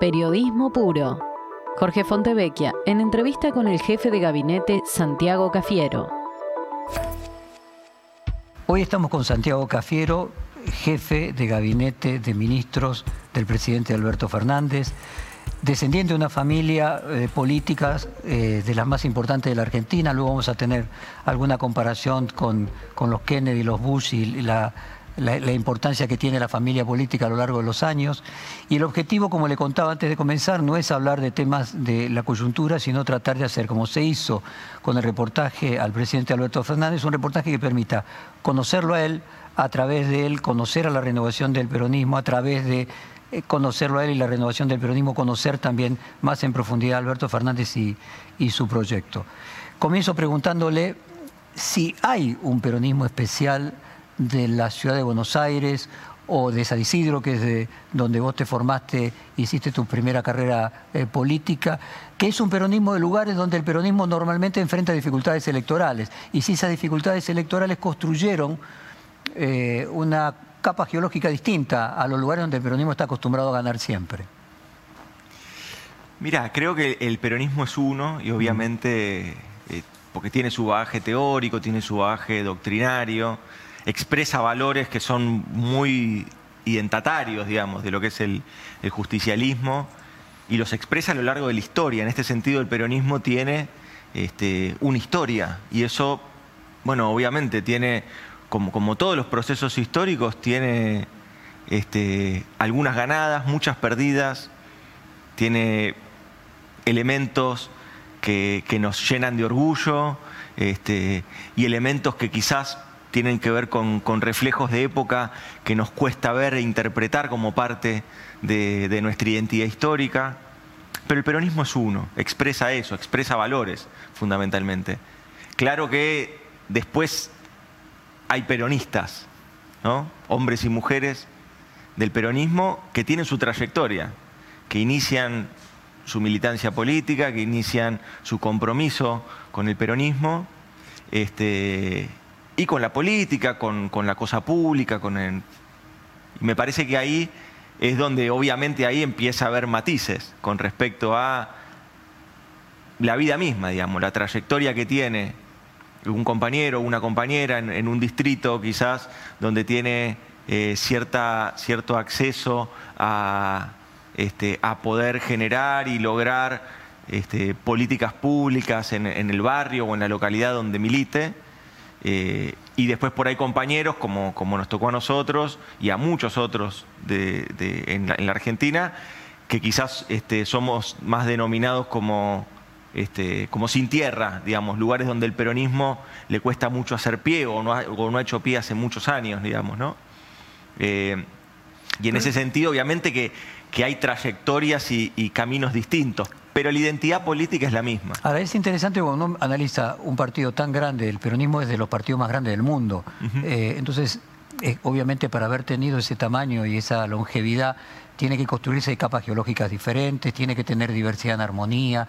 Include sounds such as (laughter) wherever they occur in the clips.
Periodismo puro. Jorge Fontevecchia, en entrevista con el jefe de gabinete Santiago Cafiero. Hoy estamos con Santiago Cafiero, jefe de gabinete de ministros del presidente Alberto Fernández, descendiente de una familia eh, política eh, de las más importantes de la Argentina. Luego vamos a tener alguna comparación con, con los Kennedy, los Bush y la la, importancia que tiene la familia política a lo largo de los años. Y el objetivo, como le contaba antes de comenzar, no es hablar de temas de la coyuntura, sino tratar de hacer, como se hizo con el reportaje al presidente Alberto Fernández, un reportaje que permita conocerlo a él, a través de él, conocer a la renovación del peronismo, a través de eh, conocerlo a él y la renovación del peronismo, conocer también más en profundidad a Alberto Fernández y, y su proyecto. Comienzo preguntándole si hay un peronismo especial de la ciudad de Buenos Aires o de San Isidro, que es de donde vos te formaste, hiciste tu primera carrera eh, política, que es un peronismo de lugares donde el peronismo normalmente enfrenta dificultades electorales. Y si esas dificultades electorales construyeron eh, una capa geológica distinta a los lugares donde el peronismo está acostumbrado a ganar siempre. Mira, creo que el peronismo es uno y obviamente, eh, porque tiene su bagaje teórico, tiene su bagaje doctrinario, expresa valores que son muy identitarios, digamos, de lo que es el, justicialismo y los expresa a lo largo de la historia. En este sentido, el peronismo tiene este, una historia y eso, bueno, obviamente tiene, como, todos los procesos históricos, tiene este, algunas ganadas, muchas perdidas, tiene elementos que, nos llenan de orgullo este, y elementos que quizás tienen que ver con, reflejos de época que nos cuesta ver e interpretar como parte de, nuestra identidad histórica. Pero el peronismo es uno, expresa eso, expresa valores fundamentalmente. Claro que después hay peronistas, ¿no? hombres y mujeres del peronismo que tienen su trayectoria, que inician su militancia política, que inician su compromiso con el peronismo, este, y con la política, con, la cosa pública, con el... Me parece que ahí es donde obviamente ahí empieza a haber matices con respecto a la vida misma, digamos, la trayectoria que tiene un compañero o una compañera en, un distrito quizás donde tiene eh, cierta, cierto acceso a, este, a poder generar y lograr este, políticas públicas en el barrio o en la localidad donde milite eh, y después por ahí compañeros, como, como, nos tocó a nosotros y a muchos otros en, la, Argentina, que quizás este, somos más denominados como, este, como sin tierra, digamos, lugares donde el peronismo le cuesta mucho hacer pie o no ha, no ha hecho pie hace muchos años, digamos, ¿no? Eh, y en ese sentido, obviamente que, que hay trayectorias y, y caminos distintos, pero la identidad política es la misma. Ahora, es interesante cuando uno analiza un partido tan grande, el peronismo es de los partidos más grandes del mundo, eh, entonces, eh, obviamente para haber tenido ese tamaño y esa longevidad, tiene que construirse capas geológicas diferentes, tiene que tener diversidad en armonía,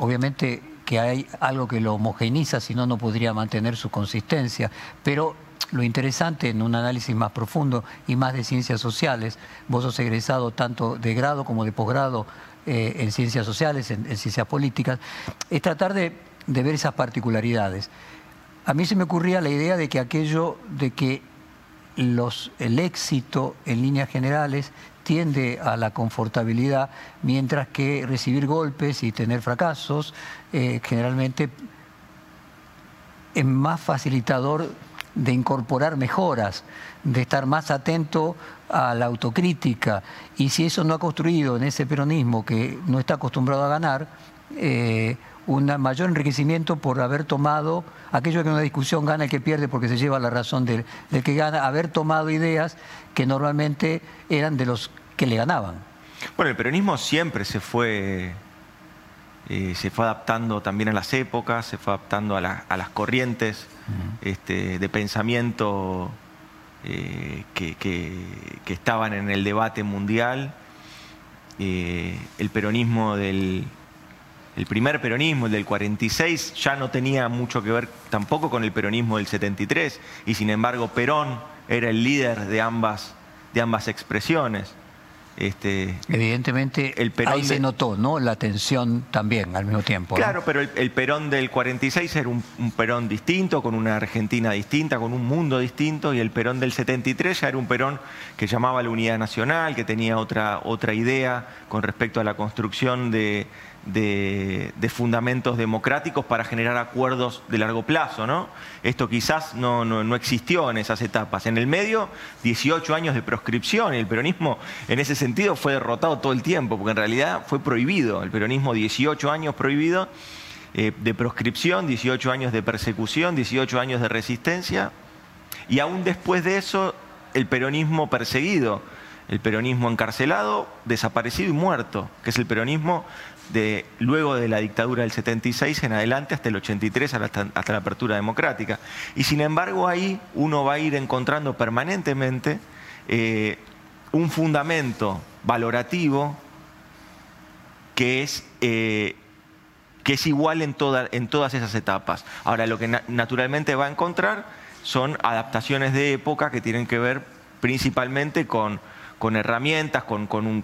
obviamente que hay algo que lo homogeniza, si no, no podría mantener su consistencia, pero lo interesante en un análisis más profundo y más de ciencias sociales, vos sos egresado tanto de grado como de posgrado eh, en ciencias sociales, en, ciencias políticas, es tratar de, ver esas particularidades. A mí se me ocurría la idea de que aquello de que los, el éxito en líneas generales tiende a la confortabilidad, mientras que recibir golpes y tener fracasos eh, generalmente es más facilitador de incorporar mejoras, de estar más atento a la autocrítica. Y si eso no ha construido en ese peronismo que no está acostumbrado a ganar, eh, un mayor enriquecimiento por haber tomado, aquello que en una discusión gana el que pierde porque se lleva la razón del, que gana, haber tomado ideas que normalmente eran de los que le ganaban. Bueno, el peronismo siempre se fue, eh, se fue adaptando también a las épocas, se fue adaptando a, las corrientes este, de pensamiento eh, que, estaban en el debate mundial. Eh, el peronismo del. El primer peronismo, el del 46, ya no tenía mucho que ver tampoco con el peronismo del 73, y sin embargo Perón era el líder de ambas, de ambas expresiones. Este, Evidentemente, el Perón ahí se notó, ¿no? La tensión también al mismo tiempo. Claro, pero el, Perón del 46 era un, Perón distinto, con una Argentina distinta, con un mundo distinto, y el Perón del 73 ya era un Perón que llamaba a la unidad nacional, que tenía otra, otra idea con respecto a la construcción de, de, fundamentos democráticos para generar acuerdos de largo plazo. ¿no? Esto quizás no, no, existió en esas etapas. En el medio, 18 años de proscripción y el peronismo en ese sentido fue derrotado todo el tiempo, porque en realidad fue prohibido. El peronismo 18 años prohibido eh, de proscripción, 18 años de persecución, 18 años de resistencia y aún después de eso el peronismo perseguido el peronismo encarcelado, desaparecido y muerto, que es el peronismo luego de la dictadura del 76 en adelante hasta el 83, hasta, la apertura democrática. Y sin embargo ahí uno va a ir encontrando permanentemente eh, un fundamento valorativo que es, eh, que es igual en, en todas esas etapas. Ahora, lo que naturalmente va a encontrar son adaptaciones de época que tienen que ver principalmente con con herramientas, con, un,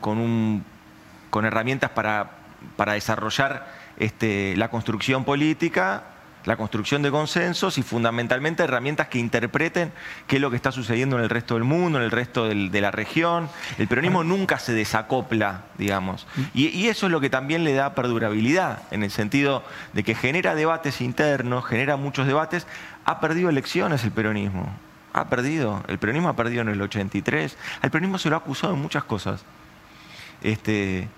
con, herramientas para, para desarrollar este, la construcción política, la construcción de consensos y fundamentalmente herramientas que interpreten qué es lo que está sucediendo en el resto del mundo, en el resto de la región. El peronismo nunca se desacopla, digamos. Y, y, eso es lo que también le da perdurabilidad, en el sentido de que genera debates internos, genera muchos debates. Ha perdido elecciones el peronismo ha perdido. El peronismo ha perdido en el 83. Al peronismo se lo ha acusado en muchas cosas. Este,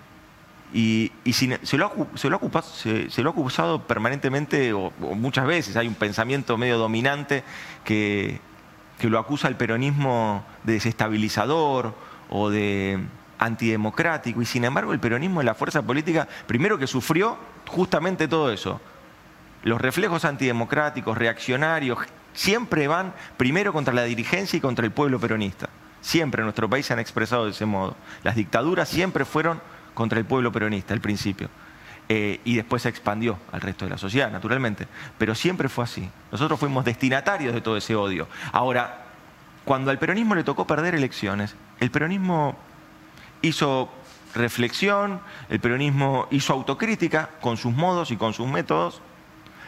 y, se, lo ha, acusado permanentemente o, muchas veces. Hay un pensamiento medio dominante que, que lo acusa al peronismo de desestabilizador o de antidemocrático. Y sin embargo el peronismo es la fuerza política, primero que sufrió justamente todo eso. Los reflejos antidemocráticos, reaccionarios, siempre van primero contra la dirigencia y contra el pueblo peronista. Siempre en nuestro país se han expresado de ese modo. Las dictaduras siempre fueron contra el pueblo peronista al principio. Eh, y después se expandió al resto de la sociedad, naturalmente. Pero siempre fue así. Nosotros fuimos destinatarios de todo ese odio. Ahora, cuando al peronismo le tocó perder elecciones, el peronismo hizo reflexión, el peronismo hizo autocrítica con sus modos y con sus métodos,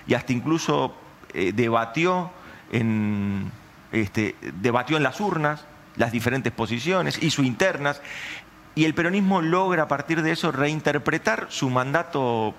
y hasta incluso eh, debatió este, debatió en las urnas las diferentes posiciones, hizo internas, y el peronismo logra a partir de eso reinterpretar su mandato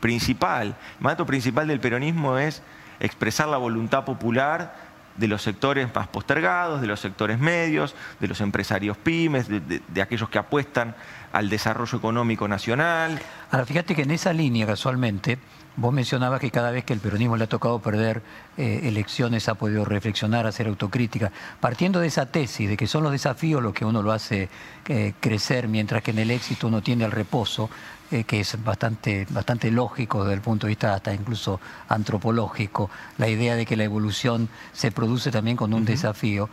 principal. El mandato principal del peronismo es expresar la voluntad popular de los sectores más postergados, de los sectores medios, de los empresarios pymes, de aquellos que apuestan al desarrollo económico nacional. Ahora, fíjate que en esa línea, casualmente, vos mencionabas que cada vez que el peronismo le ha tocado perder eh, elecciones ha podido reflexionar, hacer autocrítica. Partiendo de esa tesis, de que son los desafíos los que uno lo hace eh, crecer, mientras que en el éxito uno tiene el reposo, eh, que es bastante, bastante lógico desde el punto de vista hasta incluso antropológico, la idea de que la evolución se produce también con un desafío.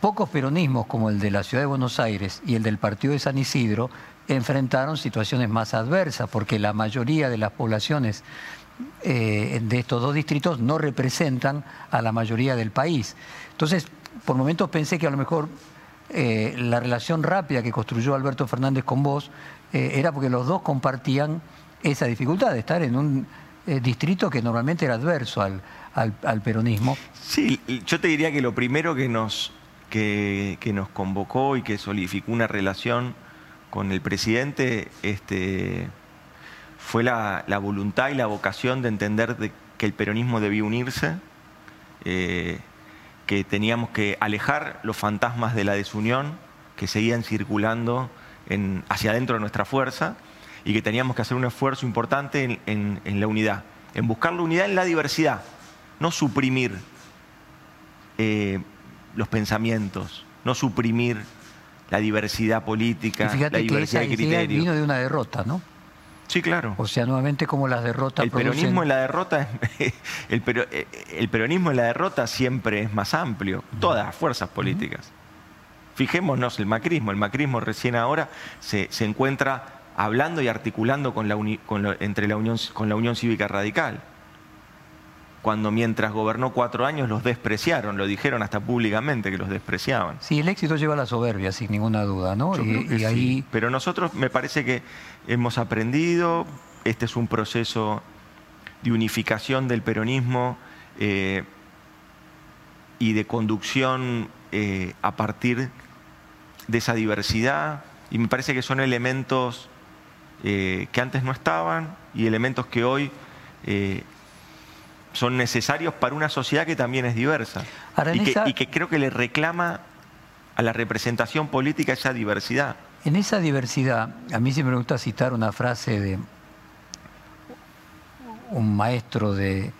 Pocos peronismos como el de la Ciudad de Buenos Aires y el del Partido de San Isidro enfrentaron situaciones más adversas, porque la mayoría de las poblaciones eh, de estos dos distritos no representan a la mayoría del país. Entonces, por momentos pensé que a lo mejor eh, la relación rápida que construyó Alberto Fernández con vos eh, era porque los dos compartían esa dificultad de estar en un distrito que normalmente era adverso al, al peronismo. Sí, yo te diría que lo primero que nos que, nos convocó y que solidificó una relación con el presidente este, fue la, voluntad y la vocación de entender que el peronismo debía unirse, eh, que teníamos que alejar los fantasmas de la desunión que seguían circulando hacia adentro de nuestra fuerza y que teníamos que hacer un esfuerzo importante en, la unidad, en buscar la unidad en la diversidad, no suprimir. Eh, los pensamientos, no suprimir la diversidad política, la diversidad de criterios. vino de una derrota, ¿no? Sí, claro. O sea, nuevamente como las derrotas El peronismo en la derrota, (laughs) el, el, peronismo en la derrota siempre es más amplio, todas las fuerzas políticas. Fijémonos el macrismo, el macrismo recién ahora se, encuentra hablando y articulando con la entre la Unión, con la Unión Cívica Radical. Cuando mientras gobernó cuatro años los despreciaron, lo dijeron hasta públicamente que los despreciaban. Sí, el éxito lleva a la soberbia, sin ninguna duda, ¿no? y, ahí... Pero nosotros me parece que hemos aprendido, este es un proceso de unificación del peronismo eh, y de conducción eh, a partir de esa diversidad, y me parece que son elementos eh, que antes no estaban y elementos que hoy son necesarios para una sociedad que también es diversa y, que, creo que le reclama a la representación política esa diversidad. En esa diversidad, a mí siempre me gusta citar una frase de un maestro de,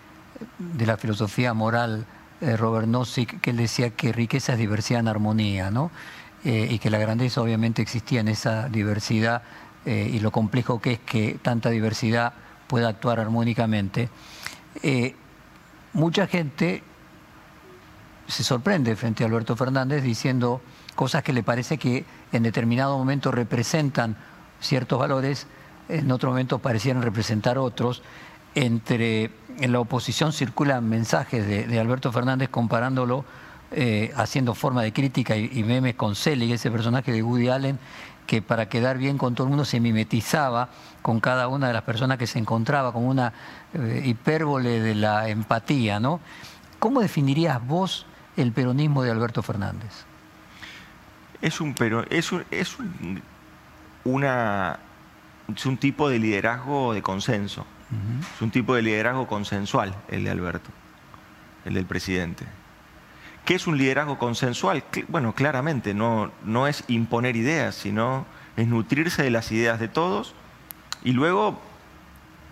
la filosofía moral, eh, Robert Nozick, que él decía que riqueza es diversidad en armonía, ¿no? Eh, y que la grandeza obviamente existía en esa diversidad eh, y lo complejo que es que tanta diversidad pueda actuar armónicamente mucha gente se sorprende frente a Alberto Fernández diciendo cosas que le parece que en determinado momento representan ciertos valores, en otro momento parecieran representar otros. Entre en la oposición circulan mensajes de, Alberto Fernández comparándolo, eh, haciendo forma de crítica y, memes con Selig, ese personaje de Woody Allen, que para quedar bien con todo el mundo se mimetizaba con cada una de las personas que se encontraba, como una eh, hipérbole de la empatía, ¿no? ¿Cómo definirías vos el peronismo de Alberto Fernández? Es un pero es es una es un tipo de liderazgo de consenso. Es un tipo de liderazgo consensual el de Alberto, el del presidente. ¿Qué es un liderazgo consensual? Bueno, claramente no, no es imponer ideas, sino es nutrirse de las ideas de todos y luego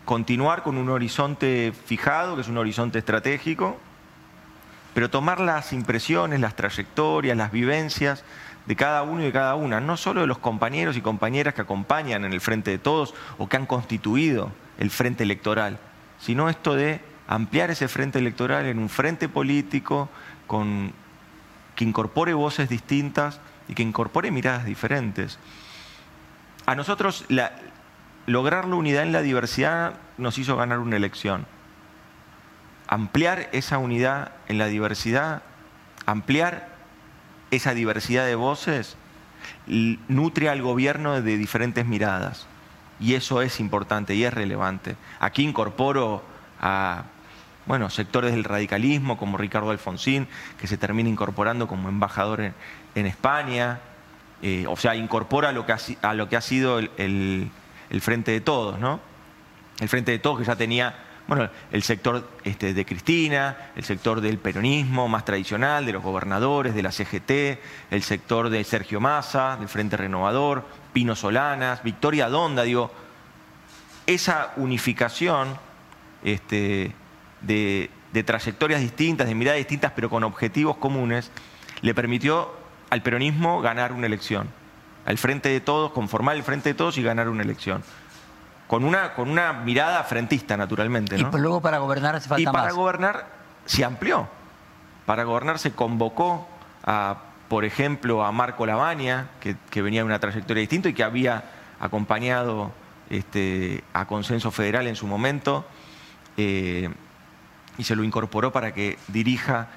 continuar con un horizonte fijado, que es un horizonte estratégico, pero tomar las impresiones, las trayectorias, las vivencias de cada uno y de cada una, no solo de los compañeros y compañeras que acompañan en el frente de todos o que han constituido el frente electoral, sino esto de ampliar ese frente electoral en un frente político con, que incorpore voces distintas y que incorpore miradas diferentes. A nosotros lograr la unidad en la diversidad nos hizo ganar una elección. Ampliar esa unidad en la diversidad, ampliar esa diversidad de voces, nutre al gobierno de diferentes miradas. Y eso es importante y es relevante. Aquí incorporo a bueno, sectores del radicalismo como Ricardo Alfonsín, que se termina incorporando como embajador en, España, eh, o sea, incorpora a lo que ha sido el, Frente de Todos, ¿no? El Frente de Todos que ya tenía, bueno, el sector este, de Cristina, el sector del peronismo más tradicional, de los gobernadores, de la CGT, el sector de Sergio Massa, del Frente Renovador, Pino Solanas, Victoria Donda, digo, esa unificación este, de, trayectorias distintas, de miradas distintas, pero con objetivos comunes, le permitió al peronismo ganar una elección. Al frente de todos, conformar el frente de todos y ganar una elección. Con una, con una mirada frentista, naturalmente. Y luego para gobernar hace falta Y para gobernar se amplió. Para gobernar se convocó a, por ejemplo, a Marco Lavagna, que, venía de una trayectoria distinta y que había acompañado este, a Consenso Federal en su momento. Eh, y se lo incorporó para que dirija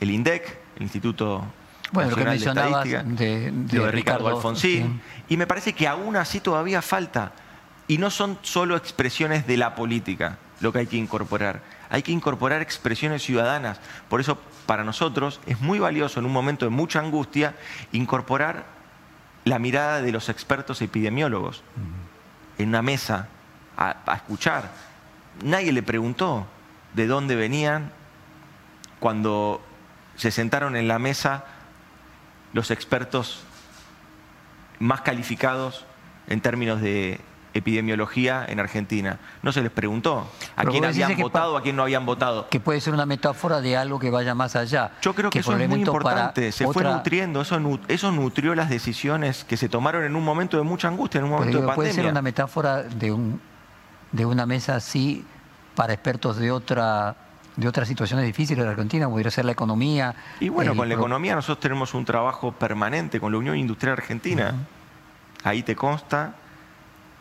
el INDEC, el Instituto bueno, lo que mencionabas de, de, Ricardo, Alfonsín. Y me parece que aún así todavía falta. Y no son solo expresiones de la política lo que hay que incorporar. Hay que incorporar expresiones ciudadanas. Por eso, para nosotros, es muy valioso en un momento de mucha angustia incorporar la mirada de los expertos epidemiólogos en una mesa a escuchar. Nadie le preguntó de dónde venían cuando se sentaron en la mesa los expertos más calificados en términos de epidemiología en Argentina. No se les preguntó a quién habían votado, a quién no habían votado. Que puede ser una metáfora de algo que vaya más allá. Yo creo que, eso es muy importante. Se fue nutriendo, eso, eso nutrió las decisiones que se tomaron en un momento de mucha angustia, en un momento de pandemia. Puede ser una metáfora de, un, de una mesa así para expertos de otra de otras situaciones difíciles de la Argentina, podría ser la economía. Y bueno, con la economía nosotros tenemos un trabajo permanente con la Unión Industrial Argentina. Ahí te consta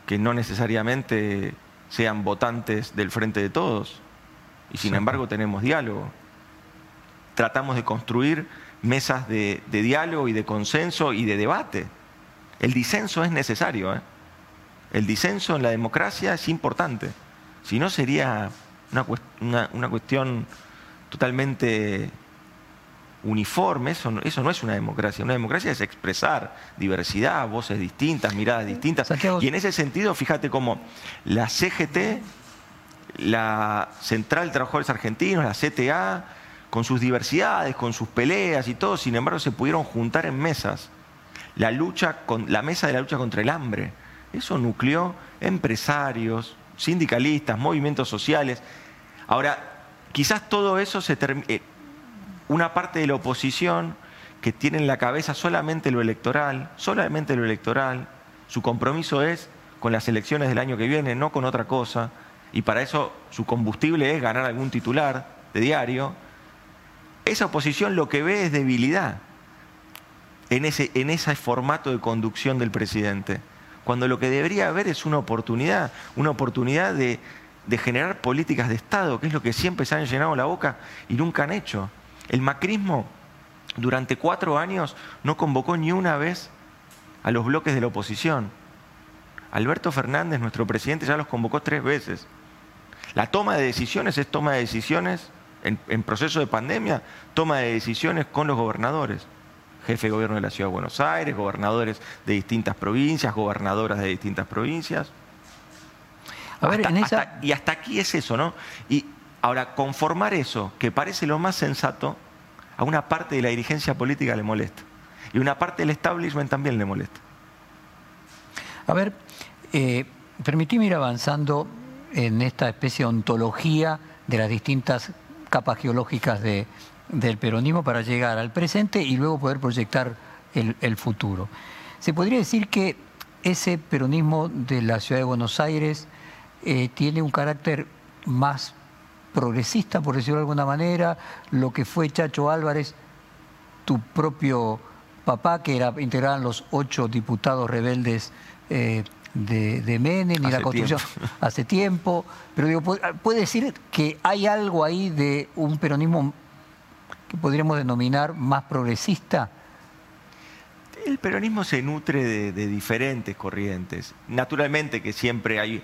que no necesariamente sean votantes del Frente de Todos. y sin embargo tenemos diálogo. Tratamos de construir mesas de, diálogo y de consenso y de debate. El disenso es necesario. ¿eh? El disenso en la democracia es importante. Si no, sería una, cuestión totalmente uniforme. Eso eso no es una democracia. Una democracia es expresar diversidad, voces distintas, miradas distintas. Y en ese sentido, fíjate cómo la CGT, la Central de Trabajadores Argentinos, la CTA, con sus diversidades, con sus peleas y todo, sin embargo se pudieron juntar en mesas. La, lucha con, la mesa de la lucha contra el hambre. Eso nucleó empresarios, sindicalistas, movimientos sociales. Ahora, quizás todo eso se termine. Eh, una parte de la oposición que tiene en la cabeza solamente lo electoral, solamente lo electoral, su compromiso es con las elecciones del año que viene, no con otra cosa, y para eso su combustible es ganar algún titular de diario, esa oposición lo que ve es debilidad en ese, en ese formato de conducción del presidente, cuando lo que debería haber es una oportunidad, una oportunidad de, generar políticas de Estado, que es lo que siempre se han llenado la boca y nunca han hecho. El macrismo durante cuatro años no convocó ni una vez a los bloques de la oposición. Alberto Fernández, nuestro presidente, ya los convocó tres veces. La toma de decisiones es toma de decisiones en, proceso de pandemia, toma de decisiones con los gobernadores jefe de gobierno de la Ciudad de Buenos Aires, gobernadores de distintas provincias, gobernadoras de distintas provincias. A ver, en esa... y hasta aquí es eso, ¿no? Y ahora, conformar eso, que parece lo más sensato, a una parte de la dirigencia política le molesta. Y una parte del establishment también le molesta. A ver, eh, permitíme ir avanzando en esta especie de ontología de las distintas capas geológicas del peronismo para llegar al presente y luego poder proyectar el, futuro. Se podría decir que ese peronismo de la ciudad de Buenos Aires eh, tiene un carácter más progresista, por decirlo de alguna manera, lo que fue Chacho Álvarez, tu propio papá, que era, integraban los ocho diputados rebeldes eh, de, de Menem y la construcción (laughs) hace tiempo. Pero digo, puede decir que hay algo ahí de un peronismo que podríamos denominar más progresista. El peronismo se nutre de, diferentes corrientes. Naturalmente que siempre hay,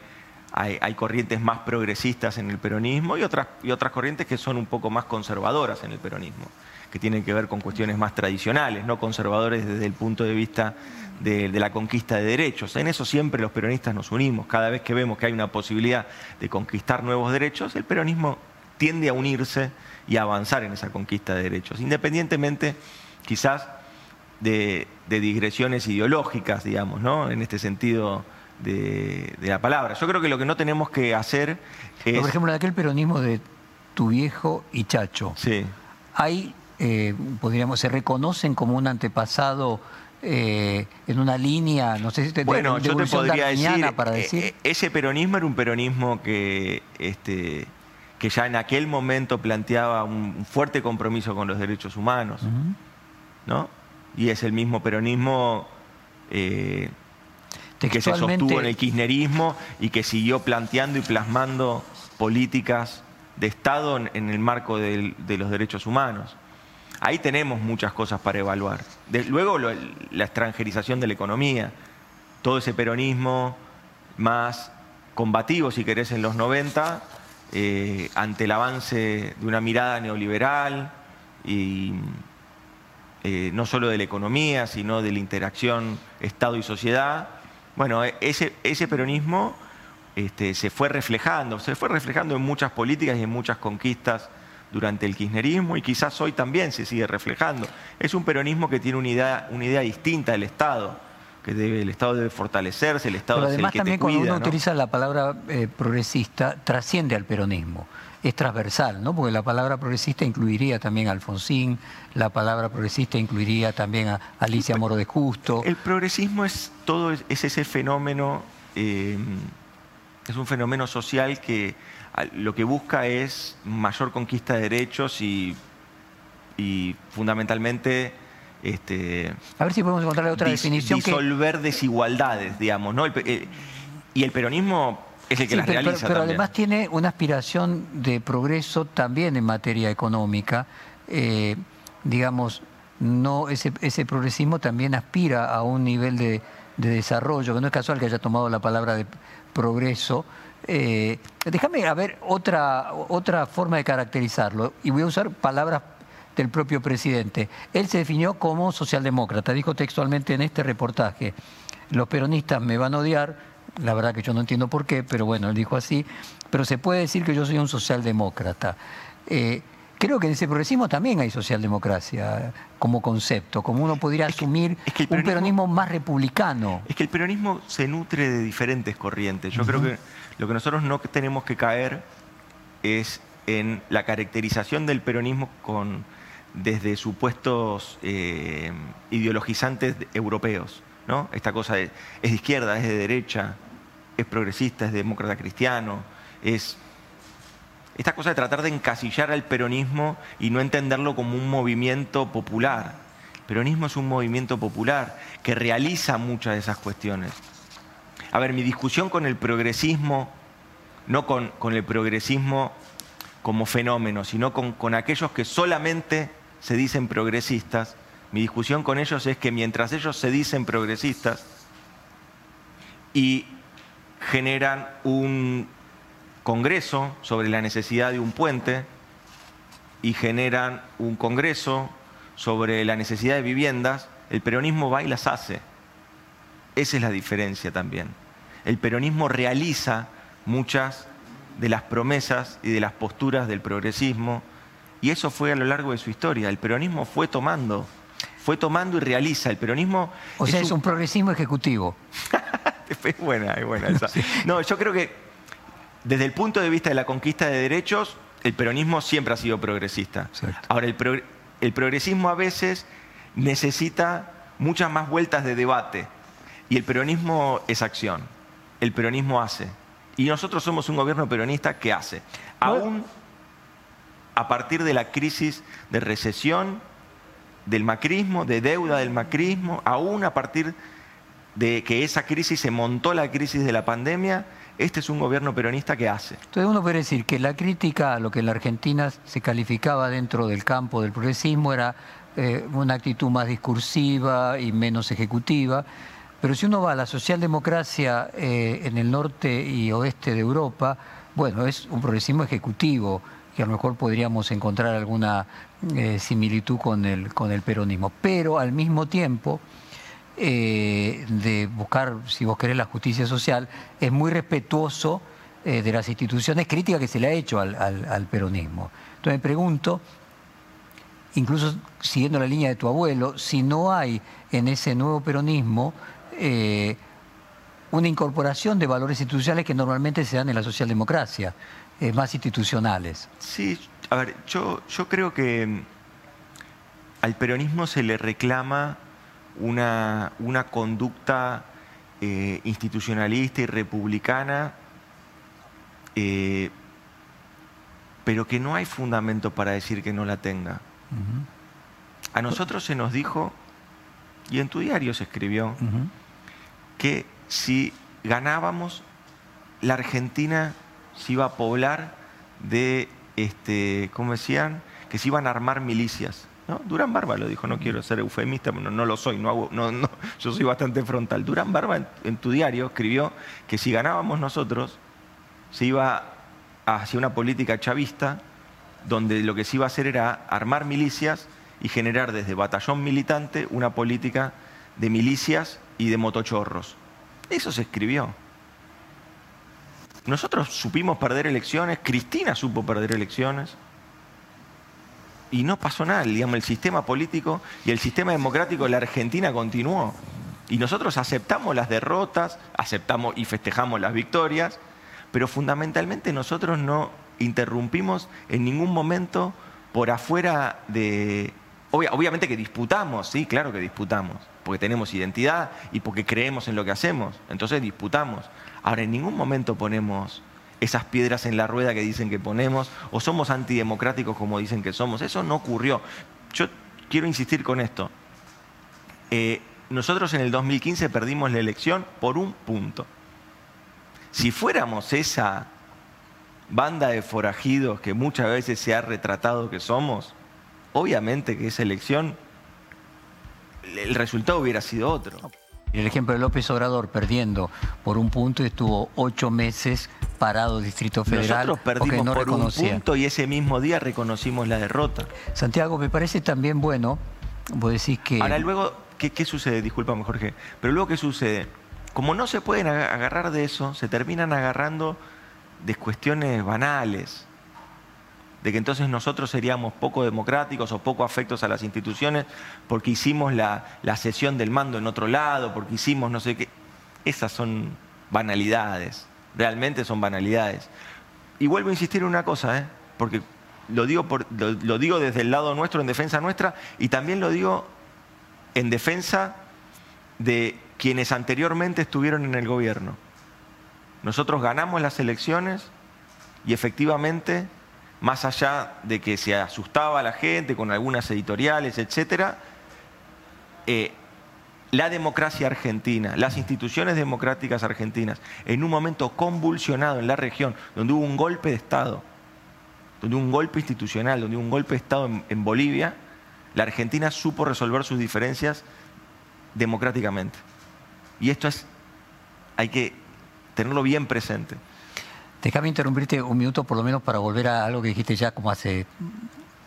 hay, corrientes más progresistas en el peronismo y otras, y otras corrientes que son un poco más conservadoras en el peronismo, que tienen que ver con cuestiones más tradicionales, no conservadores desde el punto de vista de, la conquista de derechos. En eso siempre los peronistas nos unimos. Cada vez que vemos que hay una posibilidad de conquistar nuevos derechos, el peronismo tiende a unirse y avanzar en esa conquista de derechos, independientemente quizás de, digresiones ideológicas, digamos, ¿no? en este sentido de, la palabra. Yo creo que lo que no tenemos que hacer es... Por ejemplo, en aquel peronismo de tu viejo y Chacho, sí. hay, eh, podríamos, se reconocen como un antepasado eh, en una línea, no sé si te Bueno, yo te podría decir, para eh, decir, ese peronismo era un peronismo que, este, que ya en aquel momento planteaba un fuerte compromiso con los derechos humanos, ¿no? Y es el mismo peronismo que se sostuvo en el kirchnerismo y que siguió planteando y plasmando políticas de Estado en, el marco de los derechos humanos. Ahí tenemos muchas cosas para evaluar. luego la extranjerización de la economía, todo ese peronismo más combativo, si querés, en los 90, eh, ante el avance de una mirada neoliberal y eh, no solo de la economía, sino de la interacción Estado y sociedad. Bueno, e, ese, peronismo este, se fue reflejando, se fue reflejando en muchas políticas y en muchas conquistas durante el kirchnerismo y quizás hoy también se sigue reflejando. Es un peronismo que tiene una idea, una idea distinta del Estado, que debe, el Estado debe fortalecerse, el Estado Pero además es el que también cuando uno utiliza la palabra eh, progresista, trasciende al peronismo. Es transversal, ¿no? Porque la palabra progresista incluiría también a Alfonsín, la palabra progresista incluiría también a Alicia Moro de Justo. El progresismo es todo, es ese fenómeno, eh, es un fenómeno social que lo que busca es mayor conquista de derechos y, fundamentalmente... Este, a ver si podemos encontrar otra definición. Disolver desigualdades, digamos. ¿no? y el peronismo es el que las pero, realiza pero también. además tiene una aspiración de progreso también en materia económica. Eh, digamos, no ese, ese progresismo también aspira a un nivel de, de desarrollo, que no es casual que haya tomado la palabra de progreso. Eh, déjame a ver otra, otra forma de caracterizarlo, y voy a usar palabras del propio presidente. Él se definió como socialdemócrata, dijo textualmente en este reportaje, los peronistas me van a odiar, la verdad que yo no entiendo por qué, pero bueno, él dijo así, pero se puede decir que yo soy un socialdemócrata. Eh, creo que en ese progresismo también hay socialdemocracia como concepto, como uno podría Es que- asumir es que el un peronismo- peronismo más republicano. Es que el peronismo se nutre de diferentes corrientes. Yo creo que lo que nosotros no tenemos que caer es en la caracterización del peronismo con, desde supuestos eh, ideologizantes de- europeos. ¿no? Esta cosa de- es de izquierda, es de derecha, es progresista, es demócrata cristiano, es esta cosa de tratar de encasillar al peronismo y no entenderlo como un movimiento popular. El peronismo es un movimiento popular que realiza muchas de esas cuestiones. A ver, mi discusión con el progresismo, no con, el progresismo como fenómeno, sino con aquellos que solamente se dicen progresistas, mi discusión con ellos es que mientras ellos se dicen progresistas y generan un congreso sobre la necesidad de un puente y generan un congreso sobre la necesidad de viviendas, el peronismo va y las hace. Esa es la diferencia también. El peronismo realiza muchas de las promesas y de las posturas del progresismo y eso fue a lo largo de su historia. El peronismo fue tomando, fue tomando y realiza. El peronismo O sea, es un progresismo ejecutivo. (laughs) es buena, es buena esa. No, yo creo que desde el punto de vista de la conquista de derechos, el peronismo siempre ha sido progresista. Exacto. Ahora, el, pro- el progresismo a veces necesita muchas más vueltas de debate. Y el peronismo es acción. El peronismo hace. Y nosotros somos un gobierno peronista que hace. Aún a partir de la crisis de recesión, del macrismo, de deuda del macrismo, aún a partir de que esa crisis se montó la crisis de la pandemia, este es un gobierno peronista que hace. Entonces uno puede decir que la crítica a lo que en la Argentina se calificaba dentro del campo del progresismo era eh, una actitud más discursiva y menos ejecutiva, pero si uno va a la socialdemocracia eh, en el norte y oeste de Europa, bueno, es un progresismo ejecutivo, que a lo mejor podríamos encontrar alguna eh, similitud con el, con el peronismo, pero al mismo tiempo eh, de buscar, si vos querés, la justicia social, es muy respetuoso eh, de las instituciones críticas que se le ha hecho al, peronismo. Entonces me pregunto, incluso siguiendo la línea de tu abuelo, si no hay en ese nuevo peronismo una incorporación de valores institucionales que normalmente se dan en la socialdemocracia, eh, más institucionales. Sí, a ver, yo, yo creo que mm, al peronismo se le reclama una, una conducta eh, institucionalista y republicana, eh, pero que no hay fundamento para decir que no la tenga. A nosotros se nos dijo, y en tu diario se escribió, que si ganábamos, la Argentina se iba a poblar de, este, ¿cómo decían? Que se iban a armar milicias. ¿no? Durán Barba lo dijo, no quiero ser eufemista, pero no, no lo soy, no hago, no, no, (laughs) yo soy bastante frontal. Durán Barba en, en tu diario escribió que si ganábamos nosotros, se iba hacia una política chavista, donde lo que se iba a hacer era armar milicias y generar desde batallón militante una política de milicias y de motochorros. Eso se escribió. Nosotros supimos perder elecciones, Cristina supo perder elecciones y no pasó nada. Digamos, el sistema político y el sistema democrático de la Argentina continuó. Y nosotros aceptamos las derrotas, aceptamos y festejamos las victorias, pero fundamentalmente nosotros no interrumpimos en ningún momento por afuera de... obvia- obviamente que disputamos, sí, claro que disputamos, porque tenemos identidad y porque creemos en lo que hacemos, entonces disputamos. Ahora, en ningún momento ponemos esas piedras en la rueda que dicen que ponemos, o somos antidemocráticos como dicen que somos. Eso no ocurrió. Yo quiero insistir con esto. Eh, nosotros en el 2015 perdimos la elección por un punto. Si fuéramos esa banda de forajidos que muchas veces se ha retratado que somos, obviamente que esa elección, el resultado hubiera sido otro. El ejemplo de López Obrador perdiendo por un punto y estuvo ocho meses parado el Distrito Federal Nosotros perdimos no por reconocía. un punto y ese mismo día reconocimos la derrota. Santiago, me parece también bueno, vos decís que... Ahora luego, ¿qué, qué sucede? Discúlpame, Jorge. Pero luego, ¿qué sucede? Como no se pueden aga- agarrar de eso, se terminan agarrando de cuestiones banales. De que entonces nosotros seríamos poco democráticos o poco afectos a las instituciones porque hicimos la, la cesión del mando en otro lado, porque hicimos no sé qué. Esas son banalidades. Realmente son banalidades. Y vuelvo a insistir en una cosa, ¿eh? porque lo digo, lo digo desde el lado nuestro, en defensa nuestra, y también lo digo en defensa de quienes anteriormente estuvieron en el gobierno. Nosotros ganamos las elecciones y efectivamente, más allá de que se asustaba a la gente con algunas editoriales, etcétera, eh, la democracia argentina, las instituciones democráticas argentinas, en un momento convulsionado en la región, donde hubo un golpe de Estado, donde hubo un golpe institucional, donde hubo un golpe de Estado en, en Bolivia, la Argentina supo resolver sus diferencias democráticamente. Y esto es, hay que tenerlo bien presente. Déjame interrumpirte un minuto por lo menos para volver a algo que dijiste ya como hace,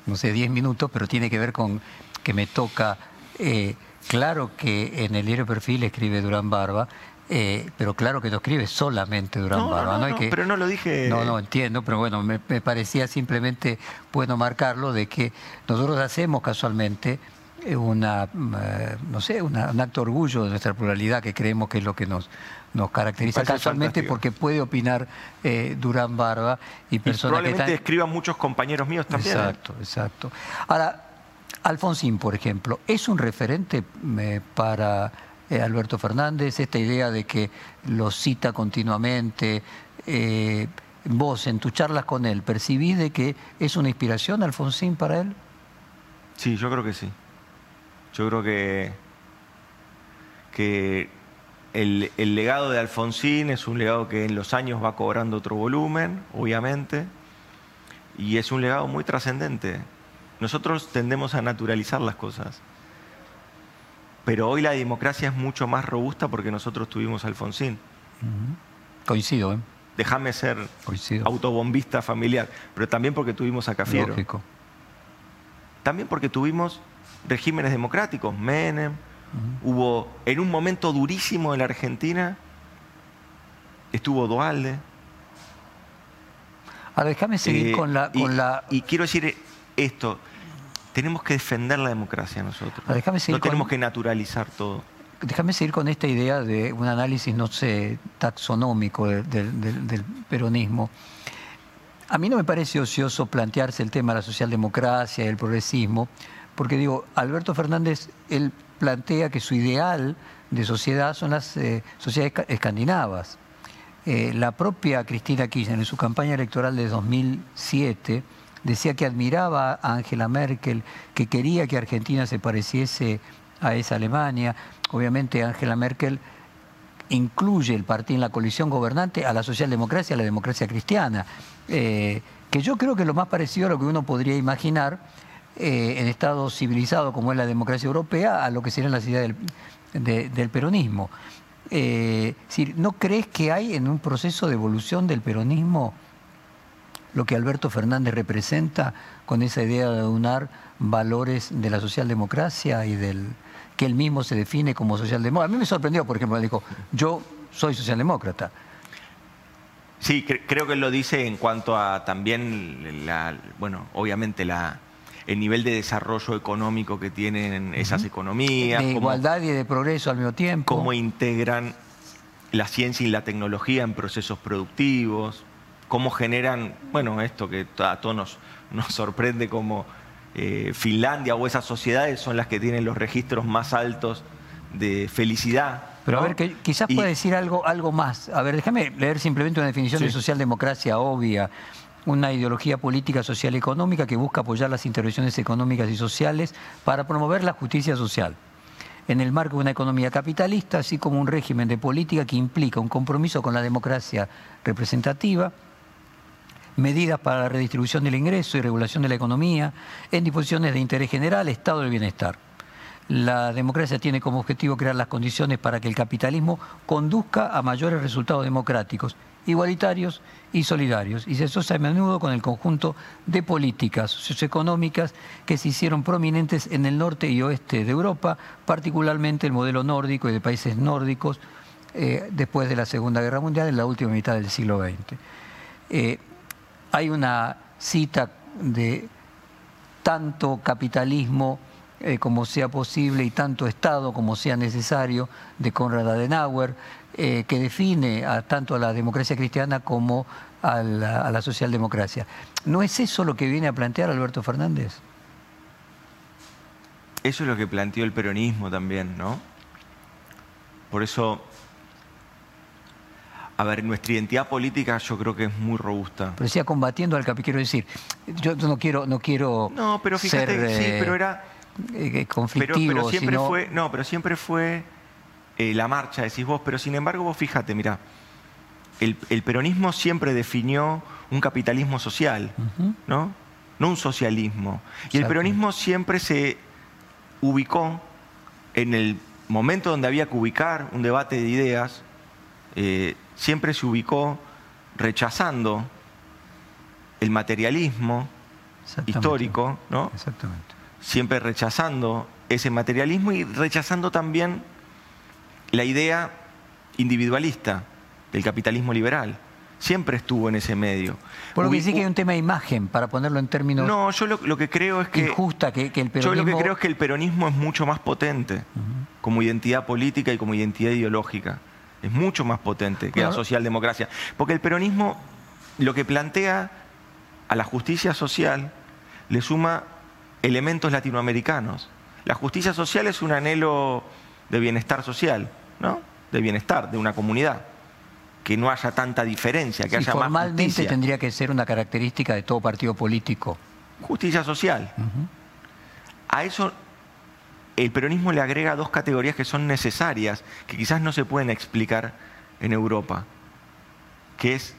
no sé, 10 minutos, pero tiene que ver con que me toca. eh, claro que en el diario Perfil escribe Durán Barba, eh, pero claro que no escribe solamente Durán No, Barba. no, hay no, que, pero no lo dije- No, no, entiendo, pero bueno, me, me parecía simplemente bueno marcarlo de que nosotros hacemos casualmente eh, una, no sé, una- un acto de orgullo de nuestra pluralidad, que creemos que es lo que nos, nos caracteriza casualmente porque puede opinar eh, Durán Barba y Y personas que probablemente están... escriban muchos compañeros míos también. ¿eh? Exacto, exacto. Ahora, Alfonsín, por ejemplo, ¿es un referente eh, para eh, Alberto Fernández esta idea de que lo cita continuamente? vos, en tus charlas con él, ¿percibís de que es una inspiración Alfonsín para él? Sí, yo creo que sí. Yo creo que, que el, el legado de Alfonsín es un legado que en los años va cobrando otro volumen, obviamente, y es un legado muy trascendente. Nosotros tendemos a naturalizar las cosas, pero hoy la democracia es mucho más robusta porque nosotros tuvimos a Alfonsín. Coincido, ¿eh? Déjame ser Coincido. autobombista familiar, pero también porque tuvimos a Cafiero. Lógico. También porque tuvimos regímenes democráticos, Menem, hubo en un momento durísimo en la Argentina, estuvo Dualde. Ahora, déjame seguir eh, con la... y, Con la... y quiero decir esto, tenemos que defender la democracia nosotros. Déjame seguir no tenemos que naturalizar todo. Déjame seguir con esta idea de un análisis, no sé, taxonómico de- del- del- del peronismo. A mí no me parece ocioso plantearse el tema de la socialdemocracia y el progresismo, porque digo, Alberto Fernández, él plantea que su ideal de sociedad son las eh, sociedades esca- escandinavas. Eh, la propia Cristina Kirchner en su campaña electoral de 2007 decía que admiraba a Angela Merkel, que quería que Argentina se pareciese a esa Alemania. Obviamente Angela Merkel incluye el partido en la coalición gobernante a la socialdemocracia, a la democracia cristiana, eh, que yo creo que es lo más parecido a lo que uno podría imaginar eh, en estados civilizados como es la democracia europea a lo que serían las ideas del, de- del peronismo. Eh, ¿No crees que hay en un proceso de evolución del peronismo lo que Alberto Fernández representa con esa idea de unar valores de la socialdemocracia y del que él mismo se define como socialdemócrata? A mí me sorprendió, por ejemplo, él dijo, yo soy socialdemócrata. Sí, cre- creo que él lo dice en cuanto a también, la, bueno, obviamente la, el nivel de desarrollo económico que tienen esas economías. De cómo- igualdad y de progreso al mismo tiempo. cómo integran la ciencia y la tecnología en procesos productivos, cómo generan, bueno, esto que a todos nos, nos sorprende como eh, Finlandia o esas sociedades son las que tienen los registros más altos de felicidad. Pero a ver, que, quizás Y- pueda decir algo, algo más. A ver, déjame leer simplemente una definición Sí. de socialdemocracia obvia. Una ideología política, social y económica que busca apoyar las intervenciones económicas y sociales para promover la justicia social. en el marco de una economía capitalista, así como un régimen de política que implica un compromiso con la democracia representativa, medidas para la redistribución del ingreso y regulación de la economía, en disposiciones de interés general, estado del bienestar. La democracia tiene como objetivo crear las condiciones para que el capitalismo conduzca a mayores resultados democráticos, igualitarios y solidarios, y se asocia a menudo con el conjunto de políticas socioeconómicas que se hicieron prominentes en el norte y oeste de Europa, particularmente el modelo nórdico y de países nórdicos eh, después de la Segunda Guerra Mundial en la última mitad del siglo XX. Eh, hay una cita de tanto capitalismo eh, como sea posible y tanto Estado como sea necesario de Konrad Adenauer, eh, que define a, tanto a la democracia cristiana como a la, socialdemocracia. ¿No es eso lo que viene a plantear Alberto Fernández? Eso es lo que planteó el peronismo también, ¿no? Por eso a ver, nuestra identidad política yo creo que es muy robusta. Pero decía combatiendo al capitalismo, quiero decir, yo no quiero, no quiero. No, pero fíjate, sí, eh, pero era eh, conflictivo. Pero, siempre fue, no, pero siempre fue eh, la marcha, decís vos. Pero sin embargo, vos fíjate, mira, el, peronismo siempre definió un capitalismo social, ¿no? No un socialismo. Y el peronismo siempre se ubicó en el momento donde había que ubicar un debate de ideas siempre se ubicó rechazando el materialismo histórico, ¿no? Exactamente. Siempre rechazando ese materialismo y rechazando también la idea individualista del capitalismo liberal. Siempre estuvo en ese medio. Por lo que dice que hay un tema de imagen, para ponerlo en términos. No, yo lo, que creo es que. Injusta, que, el peronismo. Yo lo que creo es que el peronismo es mucho más potente como identidad política y como identidad ideológica es mucho más potente que la socialdemocracia. Porque el peronismo lo que plantea a la justicia social le suma elementos latinoamericanos. La justicia social es un anhelo de bienestar social, ¿no? De bienestar de una comunidad. Que no haya tanta diferencia, que haya más justicia. tendría que ser una característica de todo partido político. Justicia social. A eso el peronismo le agrega dos categorías que son necesarias, que quizás no se pueden explicar en Europa, que es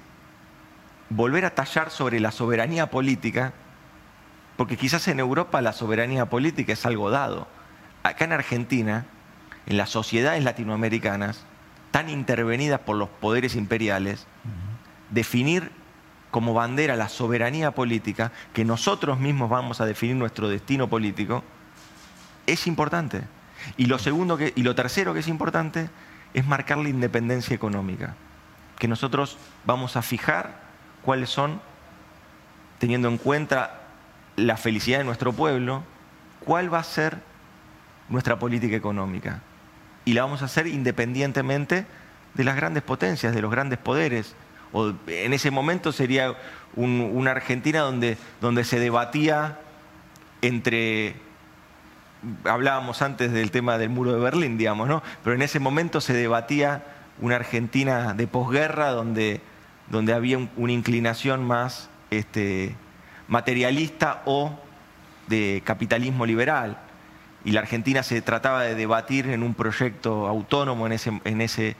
volver a tallar sobre la soberanía política, porque quizás en Europa la soberanía política es algo dado. Acá en Argentina, en las sociedades latinoamericanas, tan intervenidas por los poderes imperiales, definir como bandera la soberanía política, que nosotros mismos vamos a definir nuestro destino político, es importante. Y lo, segundo que, y lo tercero que es importante es marcar la independencia económica. Que nosotros vamos a fijar cuáles son, teniendo en cuenta la felicidad de nuestro pueblo, cuál va a ser nuestra política económica. Y la vamos a hacer independientemente de las grandes potencias, de los grandes poderes. O en ese momento sería una Argentina donde, donde se debatía entre hablábamos antes del tema del muro de Berlín, digamos, ¿no? Pero en ese momento se debatía una Argentina de posguerra donde, donde había una inclinación más este, materialista o de capitalismo liberal. Y la Argentina se trataba de debatir en un proyecto autónomo en ese, en ese,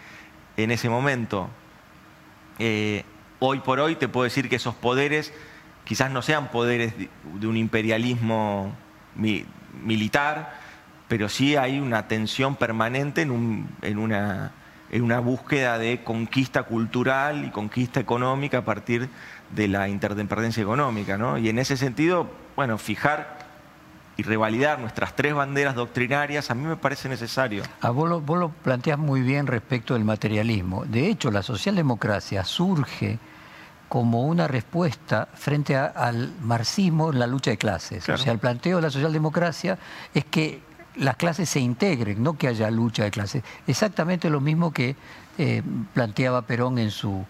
en ese momento. Eh, hoy por hoy te puedo decir que esos poderes quizás no sean poderes de un imperialismo militar, pero sí hay una tensión permanente en, en, una, en una búsqueda de conquista cultural y conquista económica a partir de la interdependencia económica. ¿no? Y en ese sentido, bueno, fijar y revalidar nuestras tres banderas doctrinarias a mí me parece necesario. A vos, lo, vos lo planteas muy bien respecto del materialismo. De hecho, la socialdemocracia surge como una respuesta frente al marxismo en la lucha de clases. O sea, el planteo de la socialdemocracia es que las clases se integren, no que haya lucha de clases. Exactamente lo mismo que eh, planteaba Perón en, su,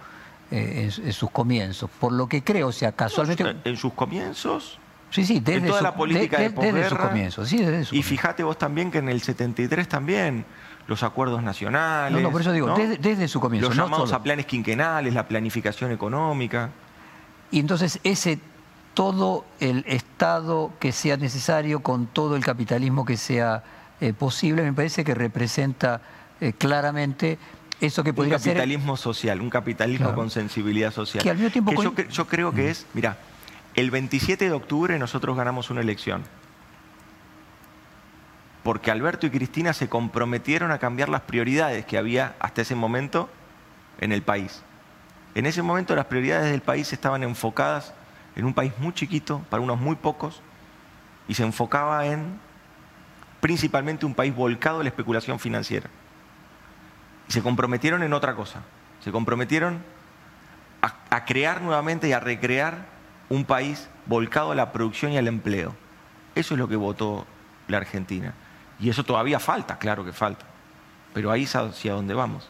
eh, en, sus comienzos. Por lo que creo, o sea, casualmente... En sus comienzos... Sí, sí, desde toda la política de, desde. Sí, desde y fíjate vos también que en el 73 también los acuerdos nacionales. No, no, por eso digo, desde, su comienzo. Los llamados a planes quinquenales, la planificación económica. Y entonces ese todo el Estado que sea necesario, con todo el capitalismo que sea eh, posible, me parece que representa eh, claramente eso que podría un ser... capitalismo social, un capitalismo Claro. con sensibilidad social. Que al mismo tiempo yo, yo creo que es, mira, el 27 de octubre nosotros ganamos una elección. Porque Alberto y Cristina se comprometieron a cambiar las prioridades que había hasta ese momento en el país. En ese momento las prioridades del país estaban enfocadas en un país muy chiquito, para unos muy pocos, y se enfocaba en principalmente un país volcado a la especulación financiera. Y se comprometieron en otra cosa. Se comprometieron a, a crear nuevamente y a recrear un país volcado a la producción y al empleo. Eso es lo que votó la Argentina. Y eso todavía falta, claro que falta. Pero ahí es hacia donde vamos.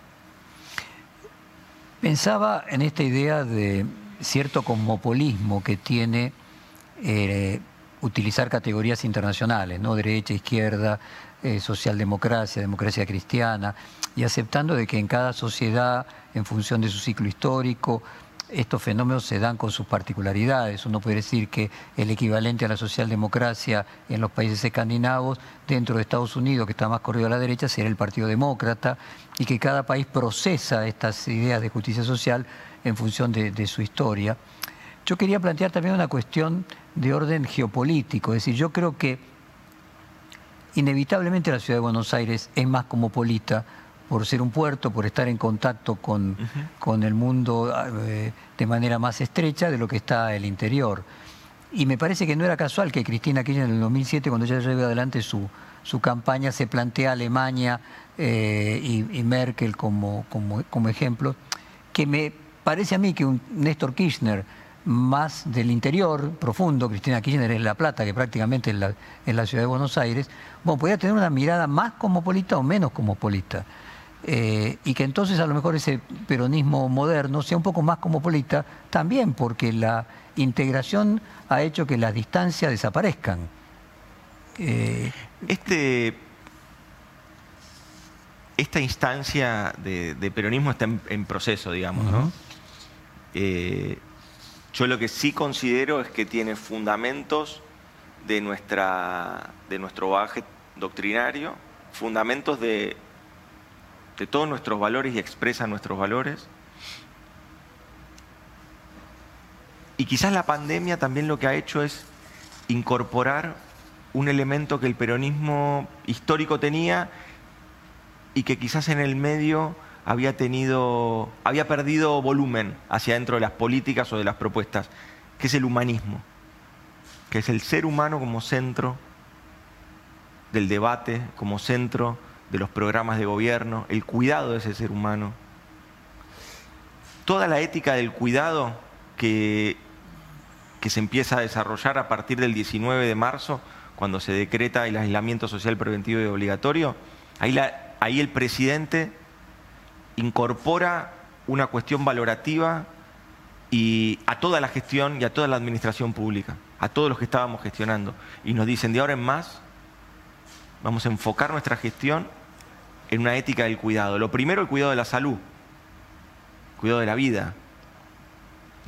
Pensaba en esta idea de cierto cosmopolismo que tiene eh, utilizar categorías internacionales, ¿no? Derecha, izquierda, eh, socialdemocracia, democracia cristiana, y aceptando de que en cada sociedad, en función de su ciclo histórico, estos fenómenos se dan con sus particularidades. Uno puede decir que el equivalente a la socialdemocracia en los países escandinavos, dentro de Estados Unidos, que está más corrido a la derecha, será el Partido Demócrata, y que cada país procesa estas ideas de justicia social en función de, su historia. Yo quería plantear también una cuestión de orden geopolítico, es decir, yo creo que inevitablemente la ciudad de Buenos Aires es más cosmopolita por ser un puerto, por estar en contacto con, con el mundo eh, de manera más estrecha de lo que está el interior. Y me parece que no era casual que Cristina Kirchner en el 2007, cuando ella lleva adelante su, su campaña, se plantea Alemania eh, y, y Merkel como, como, como ejemplo, que me parece a mí que un Néstor Kirchner más del interior profundo, Cristina Kirchner es La Plata, que prácticamente es la, es la ciudad de Buenos Aires, bueno, podía tener una mirada más cosmopolita o menos cosmopolita. Eh, y que entonces a lo mejor ese peronismo moderno sea un poco más cosmopolita también porque la integración ha hecho que las distancias desaparezcan. Eh, Este, esta instancia de, de peronismo está en, en proceso, digamos. Eh, yo lo que sí considero es que tiene fundamentos de, nuestra, de nuestro bagaje doctrinario, fundamentos de, de todos nuestros valores y expresa nuestros valores. Y quizás la pandemia también lo que ha hecho es incorporar un elemento que el peronismo histórico tenía y que quizás en el medio había tenido, había perdido volumen hacia dentro de las políticas o de las propuestas, que es el humanismo, que es el ser humano como centro del debate, como centro de los programas de gobierno, el cuidado de ese ser humano. Toda la ética del cuidado que, que se empieza a desarrollar a partir del 19 de marzo, cuando se decreta el aislamiento social preventivo y obligatorio, ahí, ahí el presidente incorpora una cuestión valorativa y a toda la gestión y a toda la administración pública, a todos los que estábamos gestionando. Y nos dicen, de ahora en más, vamos a enfocar nuestra gestión en una ética del cuidado. Lo primero, el cuidado de la salud, el cuidado de la vida,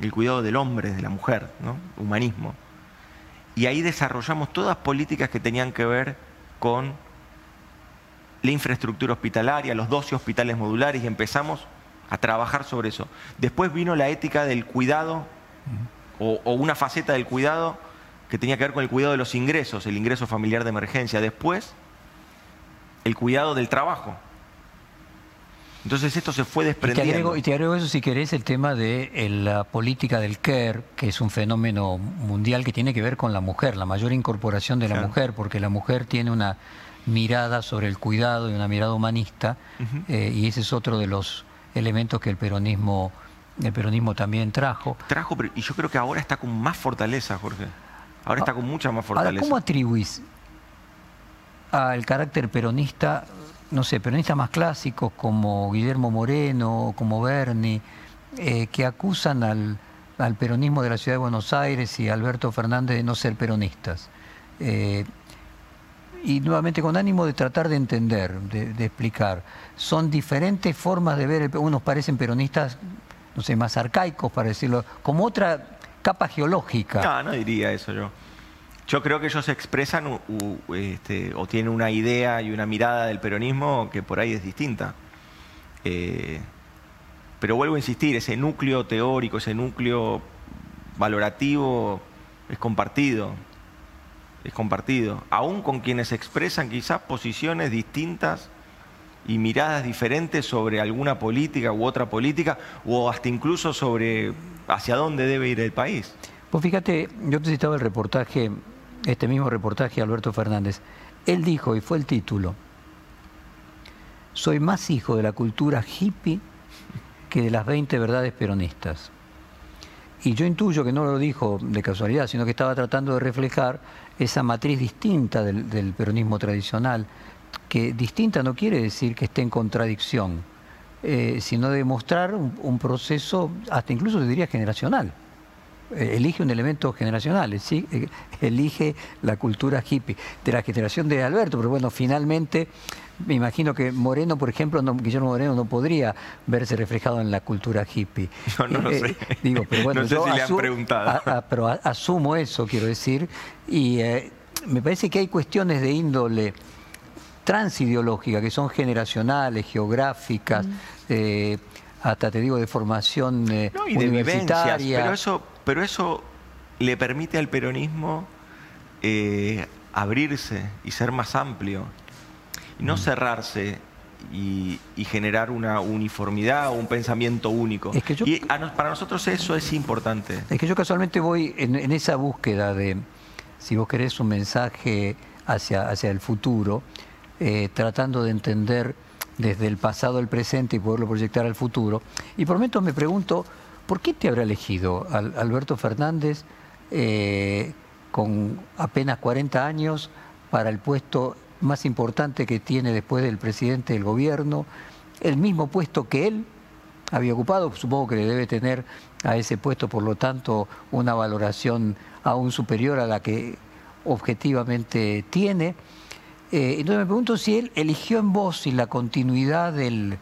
el cuidado del hombre, de la mujer, ¿no? humanismo. Y ahí desarrollamos todas políticas que tenían que ver con la infraestructura hospitalaria, los 12 hospitales modulares y empezamos a trabajar sobre eso. Después vino la ética del cuidado o, o una faceta del cuidado que tenía que ver con el cuidado de los ingresos, el ingreso familiar de emergencia. Después, el cuidado del trabajo. Entonces esto se fue Y te, desprendiendo. agrego, y te agrego eso, si querés, el tema de eh, la política del care, que es un fenómeno mundial que tiene que ver con la mujer, la mayor incorporación de la Claro. mujer, porque la mujer tiene una mirada sobre el cuidado y una mirada humanista, eh, y ese es otro de los elementos que el peronismo, el peronismo también trajo. Trajo, pero- y yo creo que ahora está con más fortaleza, Jorge. Ahora está con mucha más Ahora, fortaleza. ¿cómo atribuís al carácter peronista, no sé, peronistas más clásicos como Guillermo Moreno, como Berni, eh, que acusan al, al peronismo de la ciudad de Buenos Aires y Alberto Fernández de no ser peronistas? Eh, y nuevamente con ánimo de tratar de entender, de, de explicar. Son diferentes formas de ver, el, unos parecen peronistas, no sé, más arcaicos, para decirlo, como otra capa geológica. No, no diría eso yo. Yo creo que ellos expresan este, o tienen una idea y una mirada del peronismo que por ahí es distinta. Eh, pero vuelvo a insistir, ese núcleo teórico, ese núcleo valorativo es compartido. Es compartido. Aún con quienes expresan quizás posiciones distintas y miradas diferentes sobre alguna política u otra política, o hasta incluso sobre hacia dónde debe ir el país. Pues fíjate, yo te citaba el reportaje este mismo reportaje Alberto Fernández. Él dijo, y fue el título, soy más hijo de la cultura hippie que de las 20 verdades peronistas. Y yo intuyo que no lo dijo de casualidad, sino que estaba tratando de reflejar esa matriz distinta del, peronismo tradicional, que distinta no quiere decir que esté en contradicción, eh, sino de mostrar un, proceso, hasta incluso te diría generacional. Eh, elige un elemento generacional, ¿sí? Eh, elige la cultura hippie de la generación de Alberto, pero bueno, finalmente me imagino que Moreno, por ejemplo, Guillermo Moreno no podría verse reflejado en la cultura hippie. (laughs) No, no lo eh, sé. Digo, pero bueno, (laughs) no sé si le han preguntado. pero asumo eso, quiero decir, y me parece que hay cuestiones de índole transideológica que son generacionales, geográficas, mm. hasta te digo de formación universitaria. pero eso pero eso le permite al peronismo eh, abrirse y ser más amplio, y no mm. cerrarse y, generar una uniformidad o un pensamiento único. y para nosotros eso es importante. Es que yo casualmente voy en, esa búsqueda de, si vos querés, un mensaje hacia, hacia el futuro, eh, tratando de entender desde el pasado el presente y poderlo proyectar al futuro. Y por momentos me pregunto, ¿Por qué te habrá elegido Alberto Fernández eh, con apenas 40 años para el puesto más importante que tiene después del presidente del gobierno? El mismo puesto que él había ocupado, supongo que le debe tener a ese puesto, por lo tanto, una valoración aún superior a la que objetivamente tiene. Eh, entonces me pregunto si él eligió en vos y la continuidad de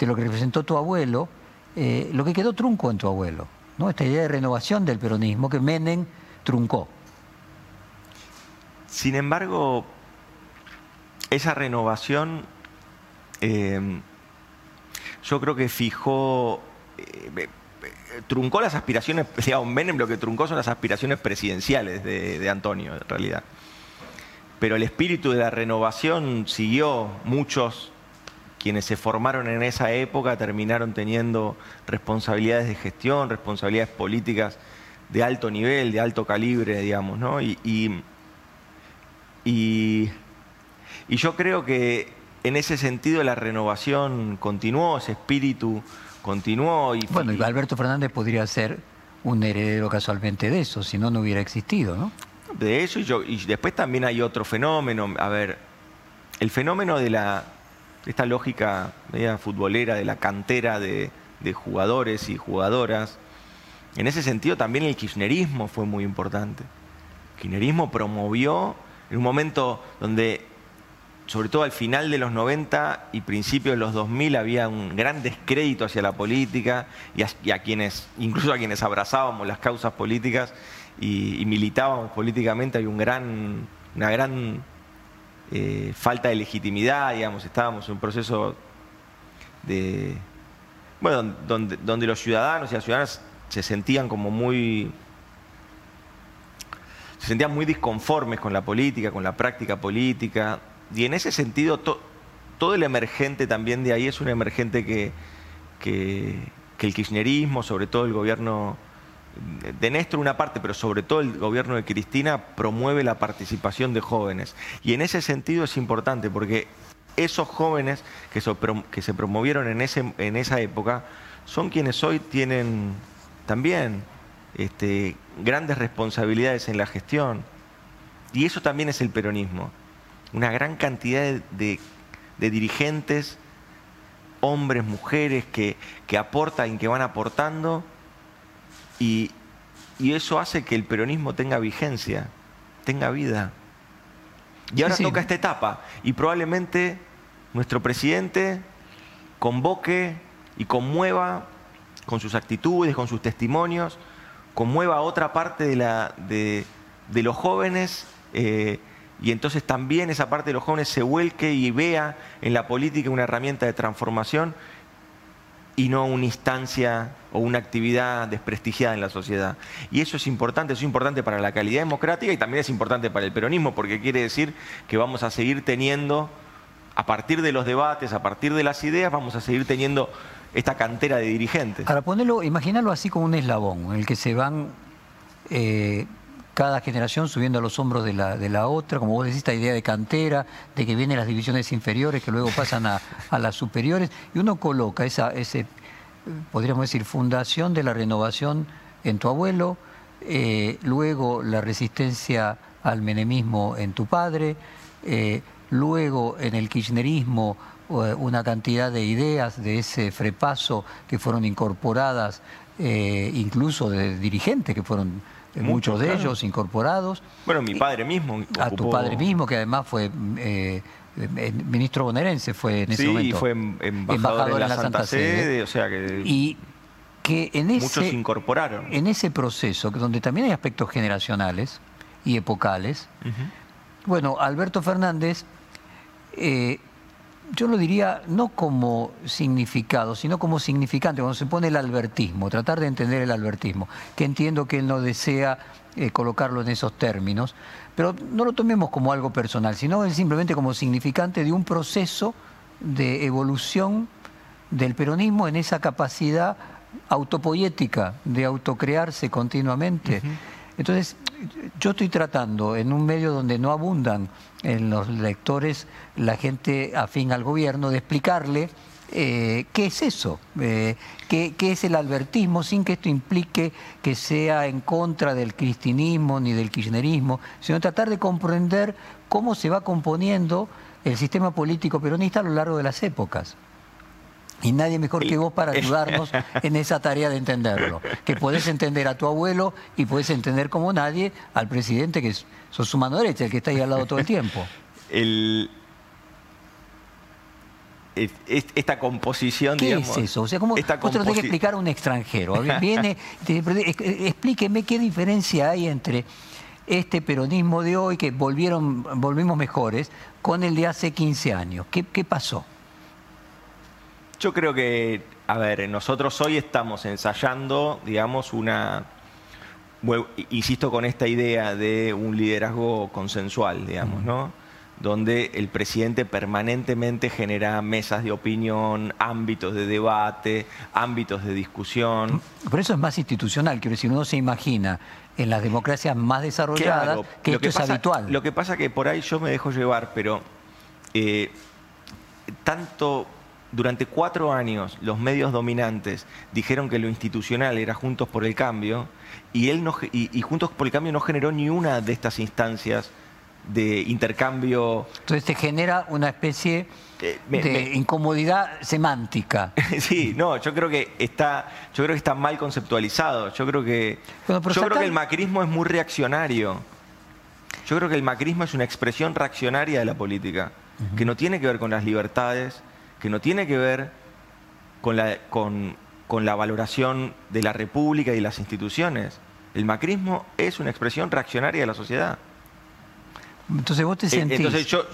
lo que representó tu abuelo, eh, lo que quedó trunco en tu abuelo, ¿no? esta idea de renovación del peronismo que Menem truncó. Sin embargo, esa renovación eh, yo creo que fijó, eh, truncó las aspiraciones, (laughs) digamos, Menem lo que truncó son las aspiraciones presidenciales de, de Antonio, en realidad. Pero el espíritu de la renovación siguió, muchos quienes se formaron en esa época terminaron teniendo responsabilidades de gestión, responsabilidades políticas de alto nivel, de alto calibre, digamos, ¿no? Y, y, yo creo que en ese sentido la renovación continuó, ese espíritu continuó. Y, bueno, y Alberto Fernández podría ser un heredero casualmente de eso, si no, no hubiera existido, ¿no? De eso y, yo, y después también hay otro fenómeno, a ver, el fenómeno de la, esta lógica media futbolera de la cantera de, jugadores y jugadoras. En ese sentido también el kirchnerismo fue muy importante. El kirchnerismo promovió en un momento donde, sobre todo al final de los 90 y principios de los 2000, había un gran descrédito hacia la política y a, quienes, incluso a quienes abrazábamos las causas políticas y, militábamos políticamente, había un gran, una gran eh, falta de legitimidad, digamos, estábamos en un proceso de, bueno, donde, los ciudadanos y las ciudadanas se sentían como muy, se sentían muy disconformes con la política, con la práctica política, y en ese sentido todo el emergente también de ahí es un emergente que, que el kirchnerismo, sobre todo el gobierno de Néstor una parte, pero sobre todo el gobierno de Cristina promueve la participación de jóvenes. Y en ese sentido es importante porque esos jóvenes que, se promovieron en, esa época son quienes hoy tienen también este, grandes responsabilidades en la gestión. Y eso también es el peronismo. Una gran cantidad de, dirigentes, hombres, mujeres, que aportan y que van aportando y, eso hace que el peronismo tenga vigencia, tenga vida. Y ahora toca esta etapa y probablemente nuestro presidente convoque y conmueva con sus actitudes, con sus testimonios, conmueva a otra parte de la, de, de los jóvenes eh, y entonces también esa parte de los jóvenes se vuelque y vea en la política una herramienta de transformación y no una instancia o una actividad desprestigiada en la sociedad. Y eso es importante, eso es importante para la calidad democrática y también es importante para el peronismo, porque quiere decir que vamos a seguir teniendo, a partir de los debates, a partir de las ideas, vamos a seguir teniendo esta cantera de dirigentes. Para ponerlo, imaginarlo así como un eslabón, en el que se van eh, cada generación subiendo a los hombros de la, de la otra, como vos decís, esta idea de cantera, de que vienen las divisiones inferiores que luego pasan a, las superiores, y uno coloca esa, ese, podríamos decir, fundación de la renovación en tu abuelo, eh, luego la resistencia al menemismo en tu padre, eh, luego en el kirchnerismo eh, una cantidad de ideas de ese frepaso que fueron incorporadas, incluso de dirigentes que fueron muchos de ellos incorporados. Bueno, mi padre mismo. A tu padre mismo, que además fue eh, eh, ministro bonaerense, fue en ese momento. Sí, fue em, embajador, en la, Santa, Sede, o sea que... Y que en ese, muchos incorporaron. En ese proceso, donde también hay aspectos generacionales y epocales, bueno, Alberto Fernández eh, yo lo diría no como significado, sino como significante, cuando se pone el albertismo, tratar de entender el albertismo, que entiendo que él no desea eh, colocarlo en esos términos, pero no lo tomemos como algo personal, sino simplemente como significante de un proceso de evolución del peronismo en esa capacidad autopoética de autocrearse continuamente. Entonces, yo estoy tratando en un medio donde no abundan en los lectores la gente afín al gobierno de explicarle eh, qué es eso, eh, qué, es el albertismo, sin que esto implique que sea en contra del cristianismo ni del kirchnerismo, sino tratar de comprender cómo se va componiendo el sistema político peronista a lo largo de las épocas. Y nadie mejor que vos para (laughs) ayudarnos en esa tarea de entenderlo. Que podés entender a tu abuelo y podés entender como nadie al presidente que es, sos su mano derecha, el que está ahí al lado todo el tiempo. (laughs) esta composición, ¿Qué es eso? O sea, ¿cómo vos te lo tenés que explicar a un extranjero? (laughs) Viene, explíqueme qué diferencia hay entre este peronismo de hoy, que volvieron, volvimos mejores, con el de hace 15 años. ¿Qué, qué pasó? Yo creo que, a ver, nosotros hoy estamos ensayando, digamos, una, insisto con esta idea de un liderazgo consensual, digamos, ¿no? Donde el presidente permanentemente genera mesas de opinión, ámbitos de debate, ámbitos de discusión. Por eso es más institucional, quiero decir, uno se imagina en las democracias más desarrolladas que esto es habitual. Lo que pasa que por ahí yo me dejo llevar, pero eh, tanto durante cuatro años los medios dominantes dijeron que lo institucional era Juntos por el Cambio y, él no, y, Juntos por el Cambio no generó ni una de estas instancias de intercambio. Entonces te genera una especie eh, de incomodidad semántica. (laughs) sí, no, yo creo que está, yo creo que está mal conceptualizado. Yo creo que, yo creo que el macrismo es muy reaccionario. Yo creo que el macrismo es una expresión reaccionaria de la política, que no tiene que ver con las libertades, que no tiene que ver con la, con, la valoración de la República y las instituciones. El macrismo es una expresión reaccionaria de la sociedad. Entonces vos te eh, sentís... Entonces yo,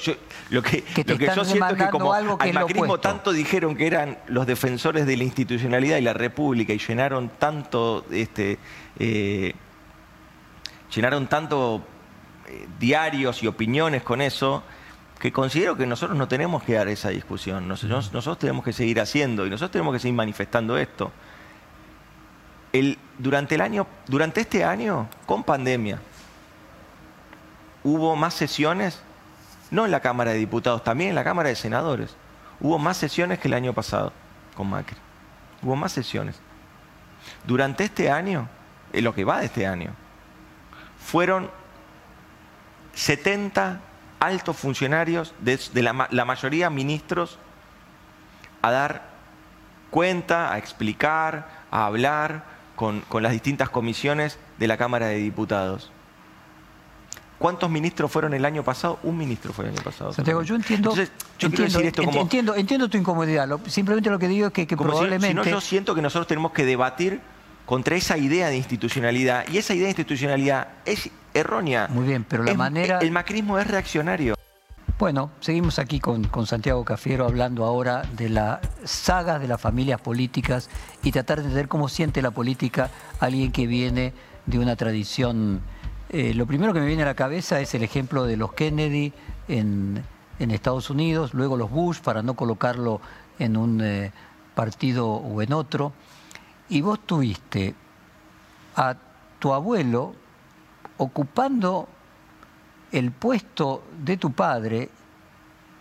lo que, lo que yo siento es que como al macrismo tanto dijeron que eran los defensores de la institucionalidad y la república y llenaron tanto, este, eh, llenaron tanto eh, diarios y opiniones con eso, que considero que nosotros no tenemos que dar esa discusión, nosotros, nosotros tenemos que seguir haciendo y nosotros tenemos que seguir manifestando esto. El, durante, el año, durante este año, con pandemia, hubo más sesiones, no en la Cámara de Diputados, también en la Cámara de Senadores. Hubo más sesiones que el año pasado con Macri. Hubo más sesiones. Durante este año, en lo que va de este año, fueron 70 altos funcionarios, de, la, mayoría ministros, a dar cuenta, a explicar, a hablar con, las distintas comisiones de la Cámara de Diputados. ¿Cuántos ministros fueron el año pasado? Un ministro fue el año pasado. Santiago, yo entiendo, entiendo, tu incomodidad. simplemente lo que digo es que, probablemente... Si, no, yo siento que nosotros tenemos que debatir contra esa idea de institucionalidad. Y esa idea de institucionalidad es errónea. Muy bien, pero la Es- manera... El macrismo es reaccionario. Bueno, seguimos aquí con, con Santiago Cafiero hablando ahora de las sagas de las familias políticas y tratar de entender cómo siente la política alguien que viene de una tradición. eh, lo primero que me viene a la cabeza es el ejemplo de los Kennedy en, en Estados Unidos, luego los Bush, para no colocarlo en un eh, partido o en otro. Y vos tuviste a tu abuelo ocupando el puesto de tu padre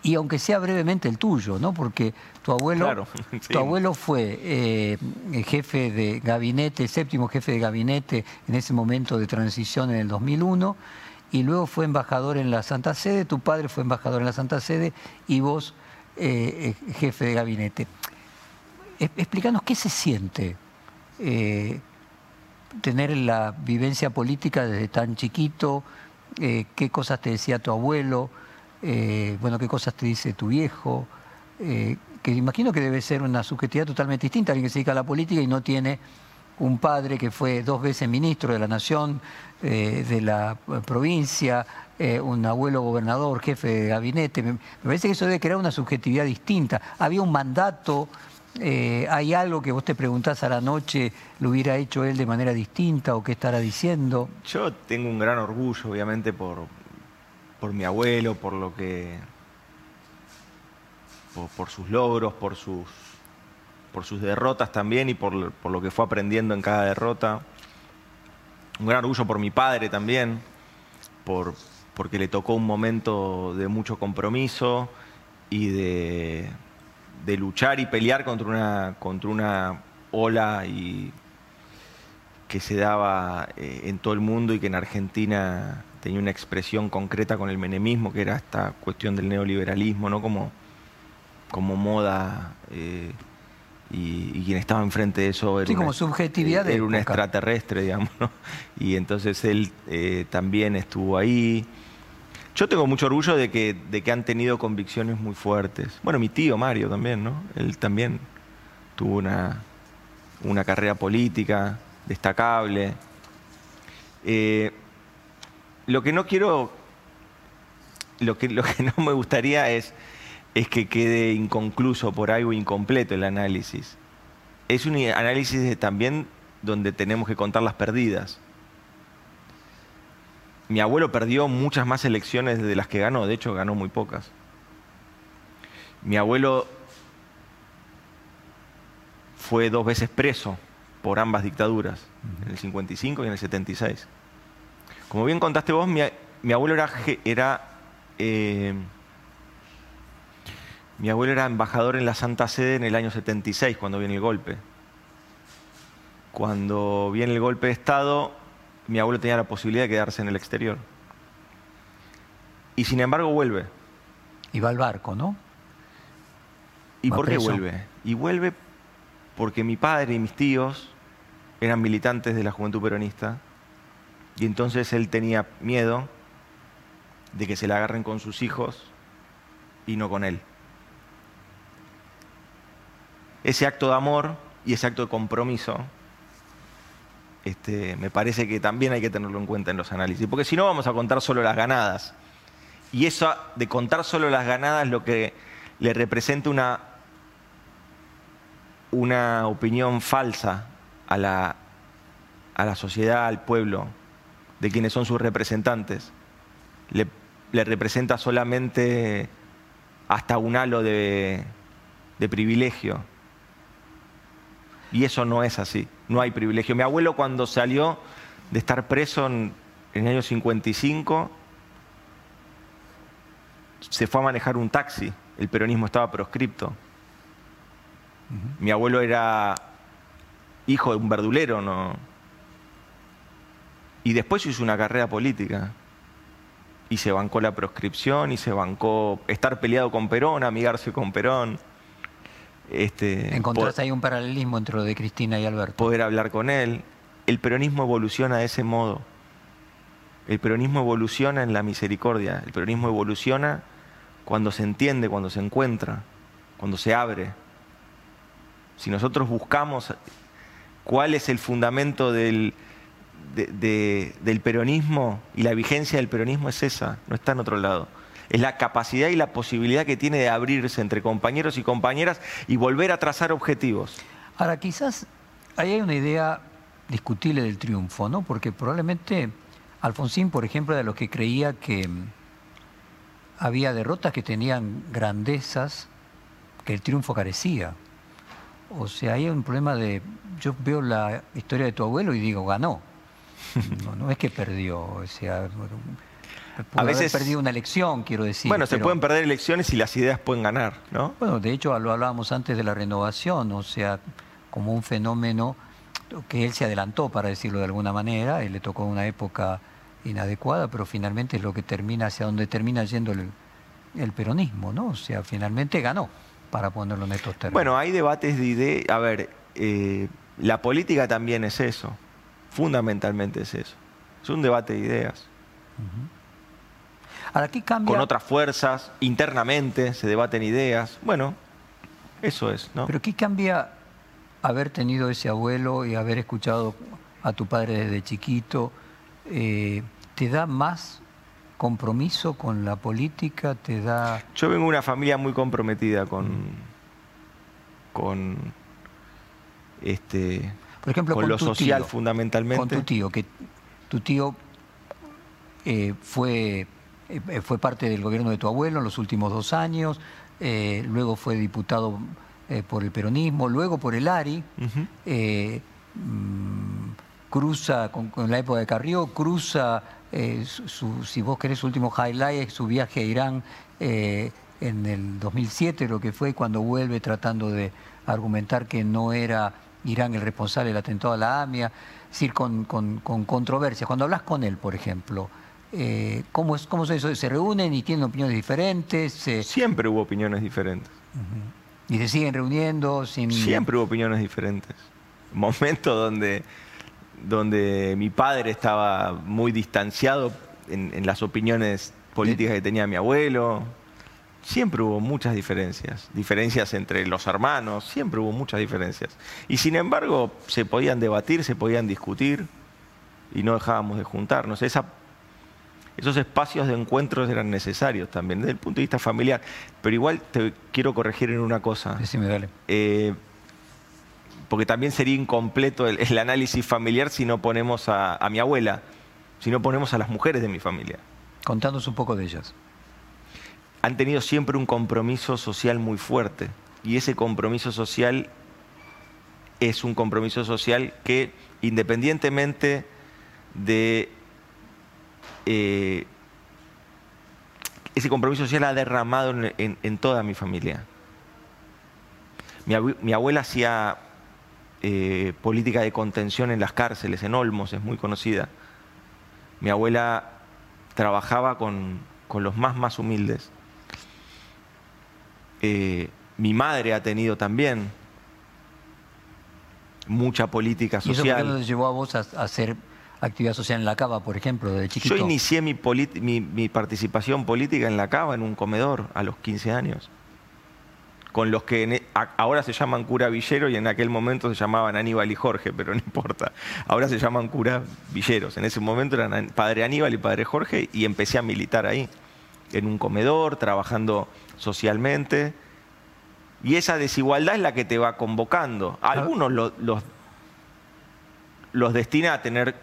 y aunque sea brevemente el tuyo, ¿no? Porque tu abuelo, Claro, (laughs) sí. tu abuelo fue eh, jefe de gabinete, séptimo jefe de gabinete en ese momento de transición en el 2001 y luego fue embajador en la Santa Sede, tu padre fue embajador en la Santa Sede y vos eh, eh, jefe de gabinete. Explícanos qué se siente eh, tener la vivencia política desde tan chiquito, eh, qué cosas te decía tu abuelo, eh, bueno, qué cosas te dice tu viejo, que imagino que debe ser una subjetividad totalmente distinta, alguien que se dedica a la política y no tiene un padre que fue dos veces ministro de la nación, de la provincia, un abuelo gobernador, jefe de gabinete. Me parece que eso debe crear una subjetividad distinta. Había un mandato, eh, hay algo que vos te preguntás a la noche, lo hubiera hecho él de manera distinta o qué estará diciendo. Yo tengo un gran orgullo, obviamente, por, por mi abuelo, por lo que. por, por sus logros, por sus, por sus derrotas también y por, por lo que fue aprendiendo en cada derrota. Un gran orgullo por mi padre también, por, porque le tocó un momento de mucho compromiso y de, de luchar y pelear contra una, contra una ola y que se daba eh, en todo el mundo y que en Argentina tenía una expresión concreta con el menemismo, que era esta cuestión del neoliberalismo, ¿no? Como, como moda. eh, y, y quien estaba enfrente de eso era, Sí, como una- subjetividad era un extraterrestre, digamos. ¿no? Y entonces él eh, también estuvo ahí. Yo tengo mucho orgullo de que, de que han tenido convicciones muy fuertes. Bueno, mi tío Mario también, ¿no? Él también tuvo una, una carrera política destacable. Eh, lo que no quiero, lo que, lo que no me gustaría es, es que quede inconcluso por algo incompleto el análisis. Es un análisis también donde tenemos que contar las perdidas. Mi abuelo perdió muchas más elecciones de las que ganó, de hecho ganó muy pocas. Mi abuelo fue dos veces preso por ambas dictaduras, en el 55 y en el 76. Como bien contaste vos, mi, abuelo era, era eh, mi abuelo era embajador en la Santa Sede en el año 76, cuando viene el golpe. Cuando viene el golpe de Estado, mi abuelo tenía la posibilidad de quedarse en el exterior. Y sin embargo vuelve. Y va al barco, ¿no? ¿Y Va por qué vuelve? Y vuelve porque mi padre y mis tíos eran militantes de la juventud peronista y entonces él tenía miedo de que se la agarren con sus hijos y no con él. Ese acto de amor y ese acto de compromiso, este, me parece que también hay que tenerlo en cuenta en los análisis, porque si no vamos a contar solo las ganadas. Y eso de contar solo las ganadas lo que le representa una, una opinión falsa a la, a la sociedad, al pueblo, de quienes son sus representantes. Le, le representa solamente hasta un halo de, de privilegio. Y eso no es así, no hay privilegio. Mi abuelo cuando salió de estar preso en, en el año 55, se fue a manejar un taxi, el peronismo estaba proscripto. Mi abuelo era hijo de un verdulero, ¿no? Y después hizo una carrera política. Y se bancó la proscripción y se bancó estar peleado con Perón, amigarse con Perón. Este, Encontraste po- ahí un paralelismo entre lo de Cristina y Alberto. poder hablar con él. El peronismo evoluciona de ese modo. El peronismo evoluciona en la misericordia. El peronismo evoluciona cuando se entiende, cuando se encuentra, cuando se abre. Si nosotros buscamos cuál es el fundamento del, del peronismo y la vigencia del peronismo es esa, no está en otro lado. Es la capacidad y la posibilidad que tiene de abrirse entre compañeros y compañeras y volver a trazar objetivos. Ahora, quizás ahí hay una idea discutible del triunfo, ¿no? Porque probablemente Alfonsín, por ejemplo, era de los que creía que mm, había derrotas que tenían grandezas que el triunfo carecía. O sea, hay un problema de... Yo veo la historia de tu abuelo y digo, ganó. (laughs) No, es que perdió, o sea... a veces perdido una elección, quiero decir. Bueno, se pueden perder elecciones y las ideas pueden ganar, ¿no? Bueno, de hecho lo hablábamos antes de la renovación, o sea, como un fenómeno que él se adelantó, para decirlo de alguna manera, él le tocó una época inadecuada, pero finalmente es lo que termina, hacia donde termina yendo el, peronismo, ¿no? O sea, finalmente ganó, para ponerlo en estos términos. Bueno, hay debates de ideas, a ver, eh, la política también es eso, fundamentalmente es eso, es un debate de ideas. Ahora, ¿qué cambia? Con otras fuerzas, internamente se debaten ideas, bueno, eso es, ¿no? Pero ¿qué cambia haber tenido ese abuelo y haber escuchado a tu padre desde chiquito? Eh, ¿te da más compromiso con la política? ¿Te da...? Yo vengo de una familia muy comprometida con... con este, Por ejemplo, con, lo social fundamentalmente. Con tu tío, que tu tío eh, fue, eh, fue parte del gobierno de tu abuelo en los últimos dos años, luego fue diputado por el peronismo, luego por el ARI cruza con, la época de Carrió, cruza, eh, su, si vos querés, su último highlight su viaje a Irán eh, en el 2007, lo que fue cuando vuelve tratando de argumentar que no era Irán el responsable del atentado a la AMIA, es decir, con, con, controversia. Cuando hablas con él, por ejemplo, eh, ¿cómo, es, ¿cómo eso? ¿Se reúnen y tienen opiniones diferentes? Siempre hubo opiniones diferentes. ¿Y se siguen reuniendo? Sin... Siempre hubo opiniones diferentes. Momentos donde donde mi padre estaba muy distanciado en, las opiniones políticas que tenía mi abuelo. Siempre hubo muchas diferencias, diferencias entre los hermanos, siempre hubo muchas diferencias. Y sin embargo, se podían debatir, se podían discutir y no dejábamos de juntarnos. Esos espacios de encuentros eran necesarios también, desde el punto de vista familiar. Pero igual te quiero corregir en una cosa. Decime, dale. Eh, porque también sería incompleto el, análisis familiar si no ponemos a, mi abuela, si no ponemos a las mujeres de mi familia. Contándonos un poco de ellas. Han tenido siempre un compromiso social muy fuerte y ese compromiso social es un compromiso social que independientemente de eh, ese compromiso social ha derramado en, toda mi familia. mi abuela hacía eh, política de contención en las cárceles, en Olmos, es muy conocida. Mi abuela trabajaba con, los más más humildes. Eh, mi madre ha tenido también mucha política social. ¿Y eso por qué llevó a vos a, hacer actividad social en la Cava, por ejemplo, de chiquito? Yo inicié mi, mi participación política en la Cava, en un comedor, a los 15 años con los que e, ahora se llaman cura Villero y en aquel momento se llamaban Aníbal y Jorge, (laughs) pero no importa. Ahora se llaman cura Villeros. En ese momento eran padre Aníbal y padre Jorge y empecé a militar ahí, en un comedor, trabajando socialmente. Y esa desigualdad es la que te va convocando. Algunos los, los destina a tener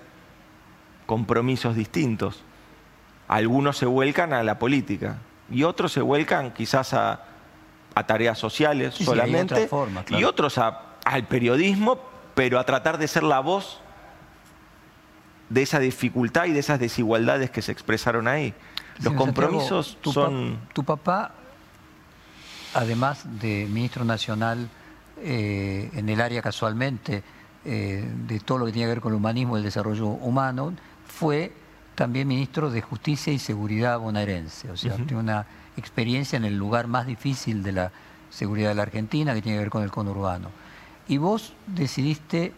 compromisos distintos. Algunos se vuelcan a la política y otros se vuelcan quizás a, a tareas sociales solamente y otros al periodismo, pero a tratar de ser la voz de esa dificultad y de esas desigualdades que se expresaron ahí. Los compromisos son... tu papá, además de ministro nacional eh, en el área casualmente eh, de todo lo que tiene que ver con el humanismo y el desarrollo humano, fue también ministro de Justicia y Seguridad bonaerense. O sea, tiene una experiencia en el lugar más difícil de la seguridad de la Argentina, que tiene que ver con el conurbano. Y vos decidiste,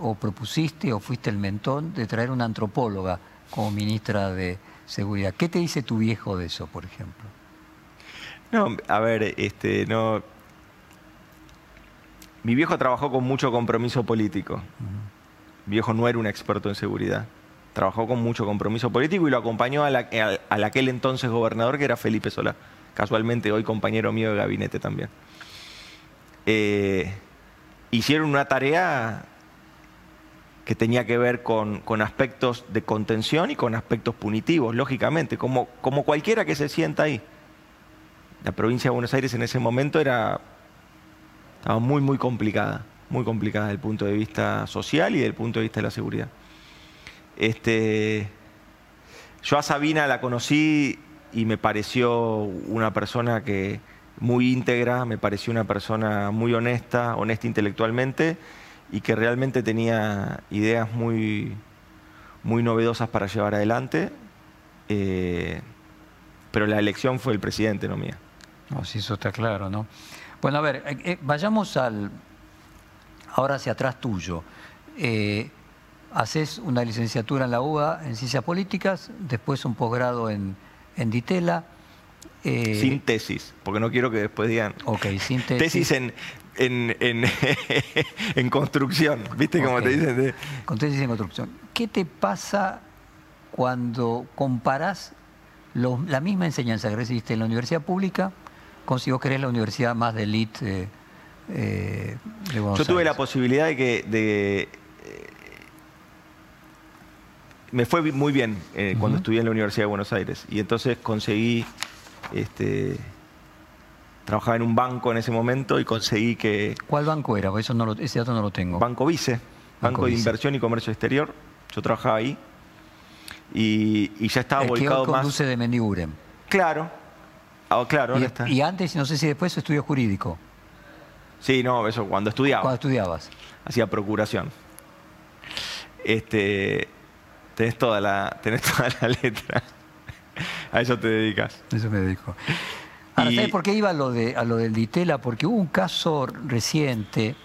o propusiste, o fuiste el mentón de traer una antropóloga como ministra de Seguridad. ¿Qué te dice tu viejo de eso, por ejemplo? No, a ver, este, no. mi viejo trabajó con mucho compromiso político. Mi viejo no era un experto en seguridad. Trabajó con mucho compromiso político y lo acompañó al aquel entonces gobernador que era Felipe Solá. Casualmente hoy compañero mío de gabinete también. Eh, hicieron una tarea que tenía que ver con, aspectos de contención y con aspectos punitivos, lógicamente, como, como cualquiera que se sienta ahí. La provincia de Buenos Aires en ese momento era estaba muy, muy complicada, muy complicada desde el punto de vista social y desde el punto de vista de la seguridad. Este, yo a Sabina la conocí y me pareció una persona que muy íntegra, me pareció una persona muy honesta, honesta intelectualmente y que realmente tenía ideas muy, muy novedosas para llevar adelante. Eh, pero la elección fue el presidente, no mía. No, sí, eso está claro, ¿no? Bueno, a ver, eh, eh, vayamos al ahora hacia atrás tuyo. Haces una licenciatura en la UBA en Ciencias Políticas, después un posgrado en, en Ditela. sin tesis, porque no quiero que después digan. Ok, sin (laughs) tesis. Tesis en, en, en, (laughs) construcción, ¿viste cómo te dicen? Con tesis en construcción. ¿Qué te pasa cuando comparás la misma enseñanza que recibiste en la universidad pública con si vos querés la universidad más de elite eh, de Buenos Yo tuve la posibilidad de que... De, eh, me fue muy bien eh, cuando estudié en la Universidad de Buenos Aires y entonces conseguí este, Trabajaba en un banco en ese momento y conseguí que... ¿Cuál banco era? Eso no ese dato no lo tengo. Banco Vice, Banco, de Inversión y Comercio Exterior. Yo trabajaba ahí y, ya estaba El volcado que conduce de Mendiguren. Claro, ah, claro. Y, está. y antes, no sé si después, estudio jurídico. Sí, no, eso cuando estudiaba. Cuando estudiabas. Hacía procuración. Este, tenés toda la, tenés toda la letra. A eso te dedicas. Eso me dedico. Ahora, ¿sabes por qué iba a lo, de, a lo del Ditela? Porque hubo un caso reciente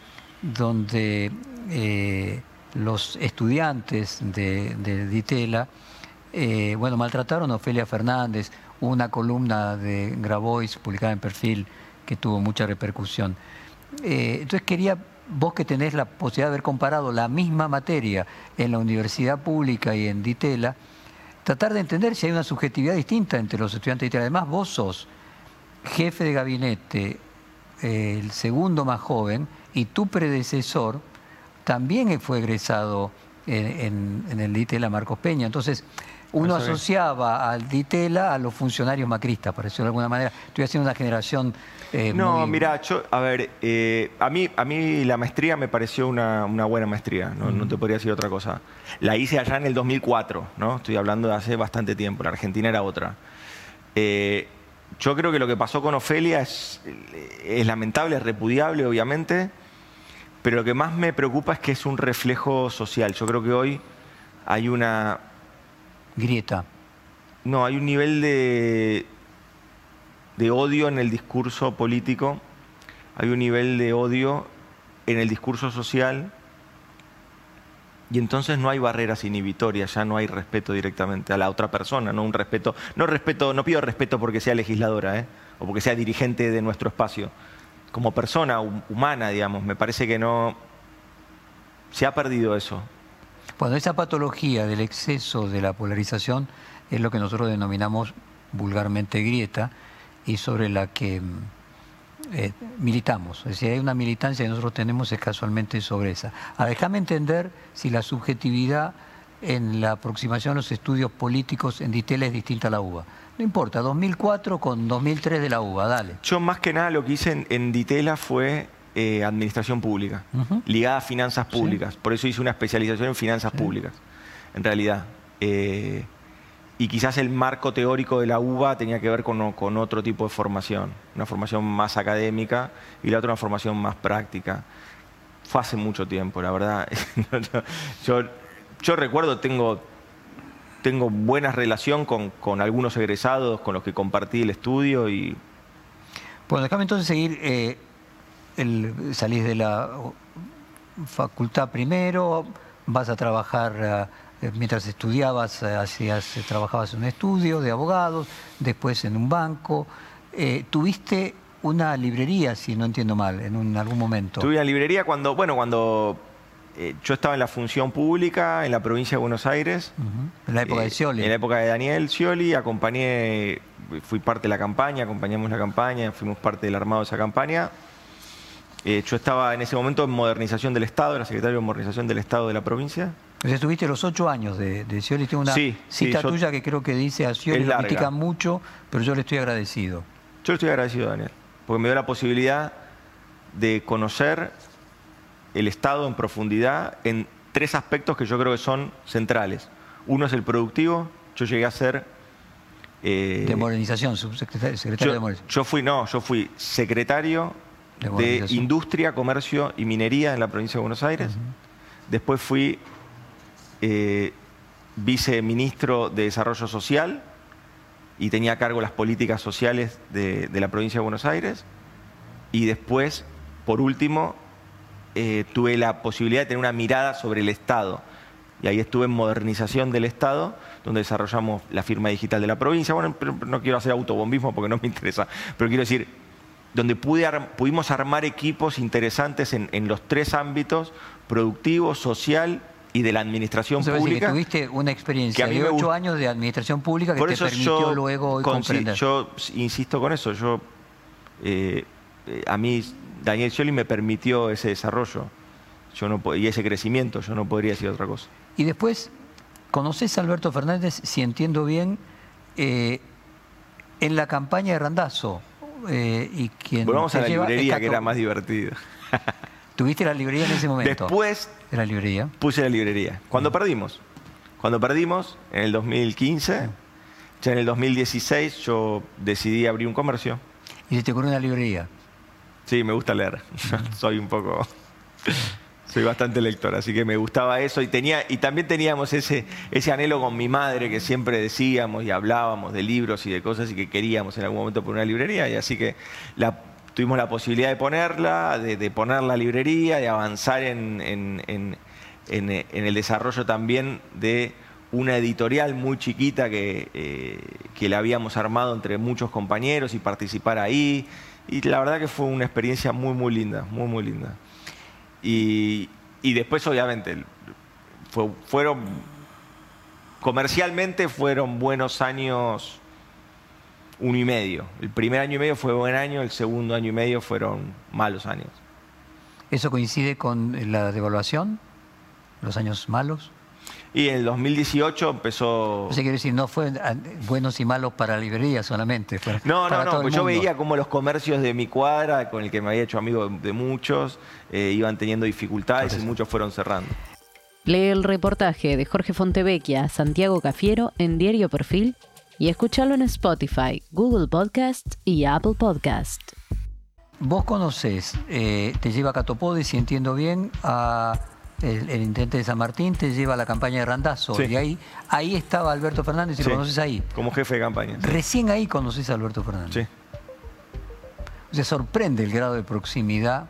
donde eh, los estudiantes de, Ditela, eh, bueno, maltrataron a Ofelia Fernández, hubo una columna de Grabois publicada en Perfil que tuvo mucha repercusión. Eh, entonces quería, vos que tenés la posibilidad de haber comparado la misma materia en la universidad pública y en Ditela, tratar de entender si hay una subjetividad distinta entre los estudiantes de Ditela. Además, vos sos jefe de gabinete, eh, el segundo más joven, y tu predecesor también fue egresado en, el DITELA Marcos Peña. Entonces, uno asociaba al DITELA a los funcionarios macristas, por decirlo de alguna manera. Estoy haciendo una generación... Eh, no, mira, yo, a ver, eh, a, mí, a mí la maestría me pareció una, buena maestría, ¿no? te podría decir otra cosa. La hice allá en el 2004, ¿no? Estoy hablando de hace bastante tiempo, la Argentina era otra. Yo creo que lo que pasó con Ofelia es, lamentable, es repudiable, obviamente, pero lo que más me preocupa es que es un reflejo social. Yo creo que hoy hay una... Grieta. No, hay un nivel de, de odio en el discurso político, hay un nivel de odio en el discurso social y entonces no hay barreras inhibitorias, ya no hay respeto directamente a la otra persona, no un respeto, no respeto, no pido respeto porque sea legisladora, ¿eh? o porque sea dirigente de nuestro espacio. Como persona humana, digamos, me parece que no se ha perdido eso. Bueno, esa patología del exceso de la polarización es lo que nosotros denominamos vulgarmente grieta y sobre la que mm, eh, militamos. Es decir, hay una militancia que nosotros tenemos es casualmente sobre esa. Ahora, déjame entender si la subjetividad en la aproximación a los estudios políticos en Ditela es distinta a la UBA. No importa, 2004 con 2003 de la UBA, dale. Yo más que nada lo que hice en, Ditela fue eh, administración pública, ligada a finanzas públicas. Por eso hice una especialización en finanzas públicas, en realidad. Eh, y quizás el marco teórico de la UBA tenía que ver con, otro tipo de formación, una formación más académica y la otra una formación más práctica. Fue hace mucho tiempo, la verdad. (laughs) yo, yo recuerdo, tengo, tengo buena relación con, algunos egresados con los que compartí el estudio y... Bueno, déjame entonces seguir, eh, el, salís de la facultad primero, vas a trabajar... Eh, mientras estudiabas, eh, hacías, eh, trabajabas en un estudio de abogados, después en un banco. ¿Tuviste una librería, si no entiendo mal, en un- algún momento. Tuve una librería cuando, bueno, cuando eh, yo estaba en la función pública en la provincia de Buenos Aires. En la época Eh, de Scioli. En la época de Daniel Scioli, acompañé, fui parte de la campaña, acompañamos la campaña, fuimos parte del armado de esa campaña. Eh, yo estaba en ese momento en modernización del Estado, era secretario de modernización del Estado de la provincia. O sea, estuviste los ocho años de, de Scioli. Tengo una Sí, sí, cita yo- tuya que creo que dice a Scioli, lo critica mucho, pero yo le estoy agradecido. Yo le estoy agradecido Daniel, porque me dio la posibilidad de conocer el Estado en profundidad en tres aspectos que yo creo que son centrales. Uno es el productivo, yo llegué a ser... eh, De modernización, subsecretario secretario de modernización. yo fui, no, yo fui secretario De. Industria, Comercio y Minería en la provincia de Buenos Aires. Después fui eh, viceministro de Desarrollo Social y tenía a cargo las políticas sociales de, de la provincia de Buenos Aires. Y después, por último, eh, tuve la posibilidad de tener una mirada sobre el Estado. Y ahí estuve en modernización del Estado, donde desarrollamos la firma digital de la provincia. Bueno, no quiero hacer autobombismo porque no me interesa, pero quiero decir, donde pude ar- pudimos armar equipos interesantes en, en los tres ámbitos, productivo, social y de la administración sea, parece que pública. tuviste una que experiencia mí de ocho años de administración pública que Por te permitió luego hoy comprender. yo insisto con eso. Yo, eh, eh, a mí, Daniel Scioli me permitió ese desarrollo yo no, y ese crecimiento. Yo no podría decir otra cosa. Y después, ¿conoces a Alberto Fernández, si entiendo bien, eh, en la campaña de Randazo? Eh, y quien Volvamos a la librería, que era más divertido. ¿Tuviste la librería en ese momento? Después De la librería. puse la librería. Cuando perdimos. Cuando perdimos, en el 2015, ya en el 2016 yo decidí abrir un comercio. Y se te ocurrió una librería. Sí, me gusta leer. (laughs) soy un poco. Soy bastante lector, así que me gustaba eso. Y, tenía, y también teníamos ese, ese anhelo con mi madre que siempre decíamos y hablábamos de libros y de cosas y que queríamos en algún momento poner una librería. Y así que tuvimos la posibilidad de ponerla, de, de poner la librería, de avanzar en, en- en- en el desarrollo también de una editorial muy chiquita que, eh, que la habíamos armado entre muchos compañeros y participar ahí. Y la verdad que fue una experiencia muy, muy linda, muy, muy linda. Y, y después, obviamente, fueron, comercialmente fueron buenos años, uno y medio. El primer año y medio fue buen año, el segundo año y medio fueron malos años. ¿Eso coincide con la devaluación? ¿Los años malos? Y en el 2018 empezó... O sea, quiero decir, no fue ah, buenos y malos para la librería solamente. fue No, no, para no, el pues yo veía como los comercios de mi cuadra, con el que me había hecho amigo de, muchos, eh, iban teniendo dificultades y muchos fueron cerrando. Lee el reportaje de Jorge Fontevecchia, Santiago Cafiero en Diario Perfil y escúchalo en Spotify, Google Podcast y Apple Podcast. Vos conocés, eh, te lleva a Catopode, si entiendo bien, a el, el intendente de San Martín, te lleva a la campaña de Randazo. Sí. Y ahí, ahí estaba Alberto Fernández y Sí, lo conoces ahí. Como jefe de campaña. Recién ahí conoces a Alberto Fernández. Sí. O sea, sorprende el grado de proximidad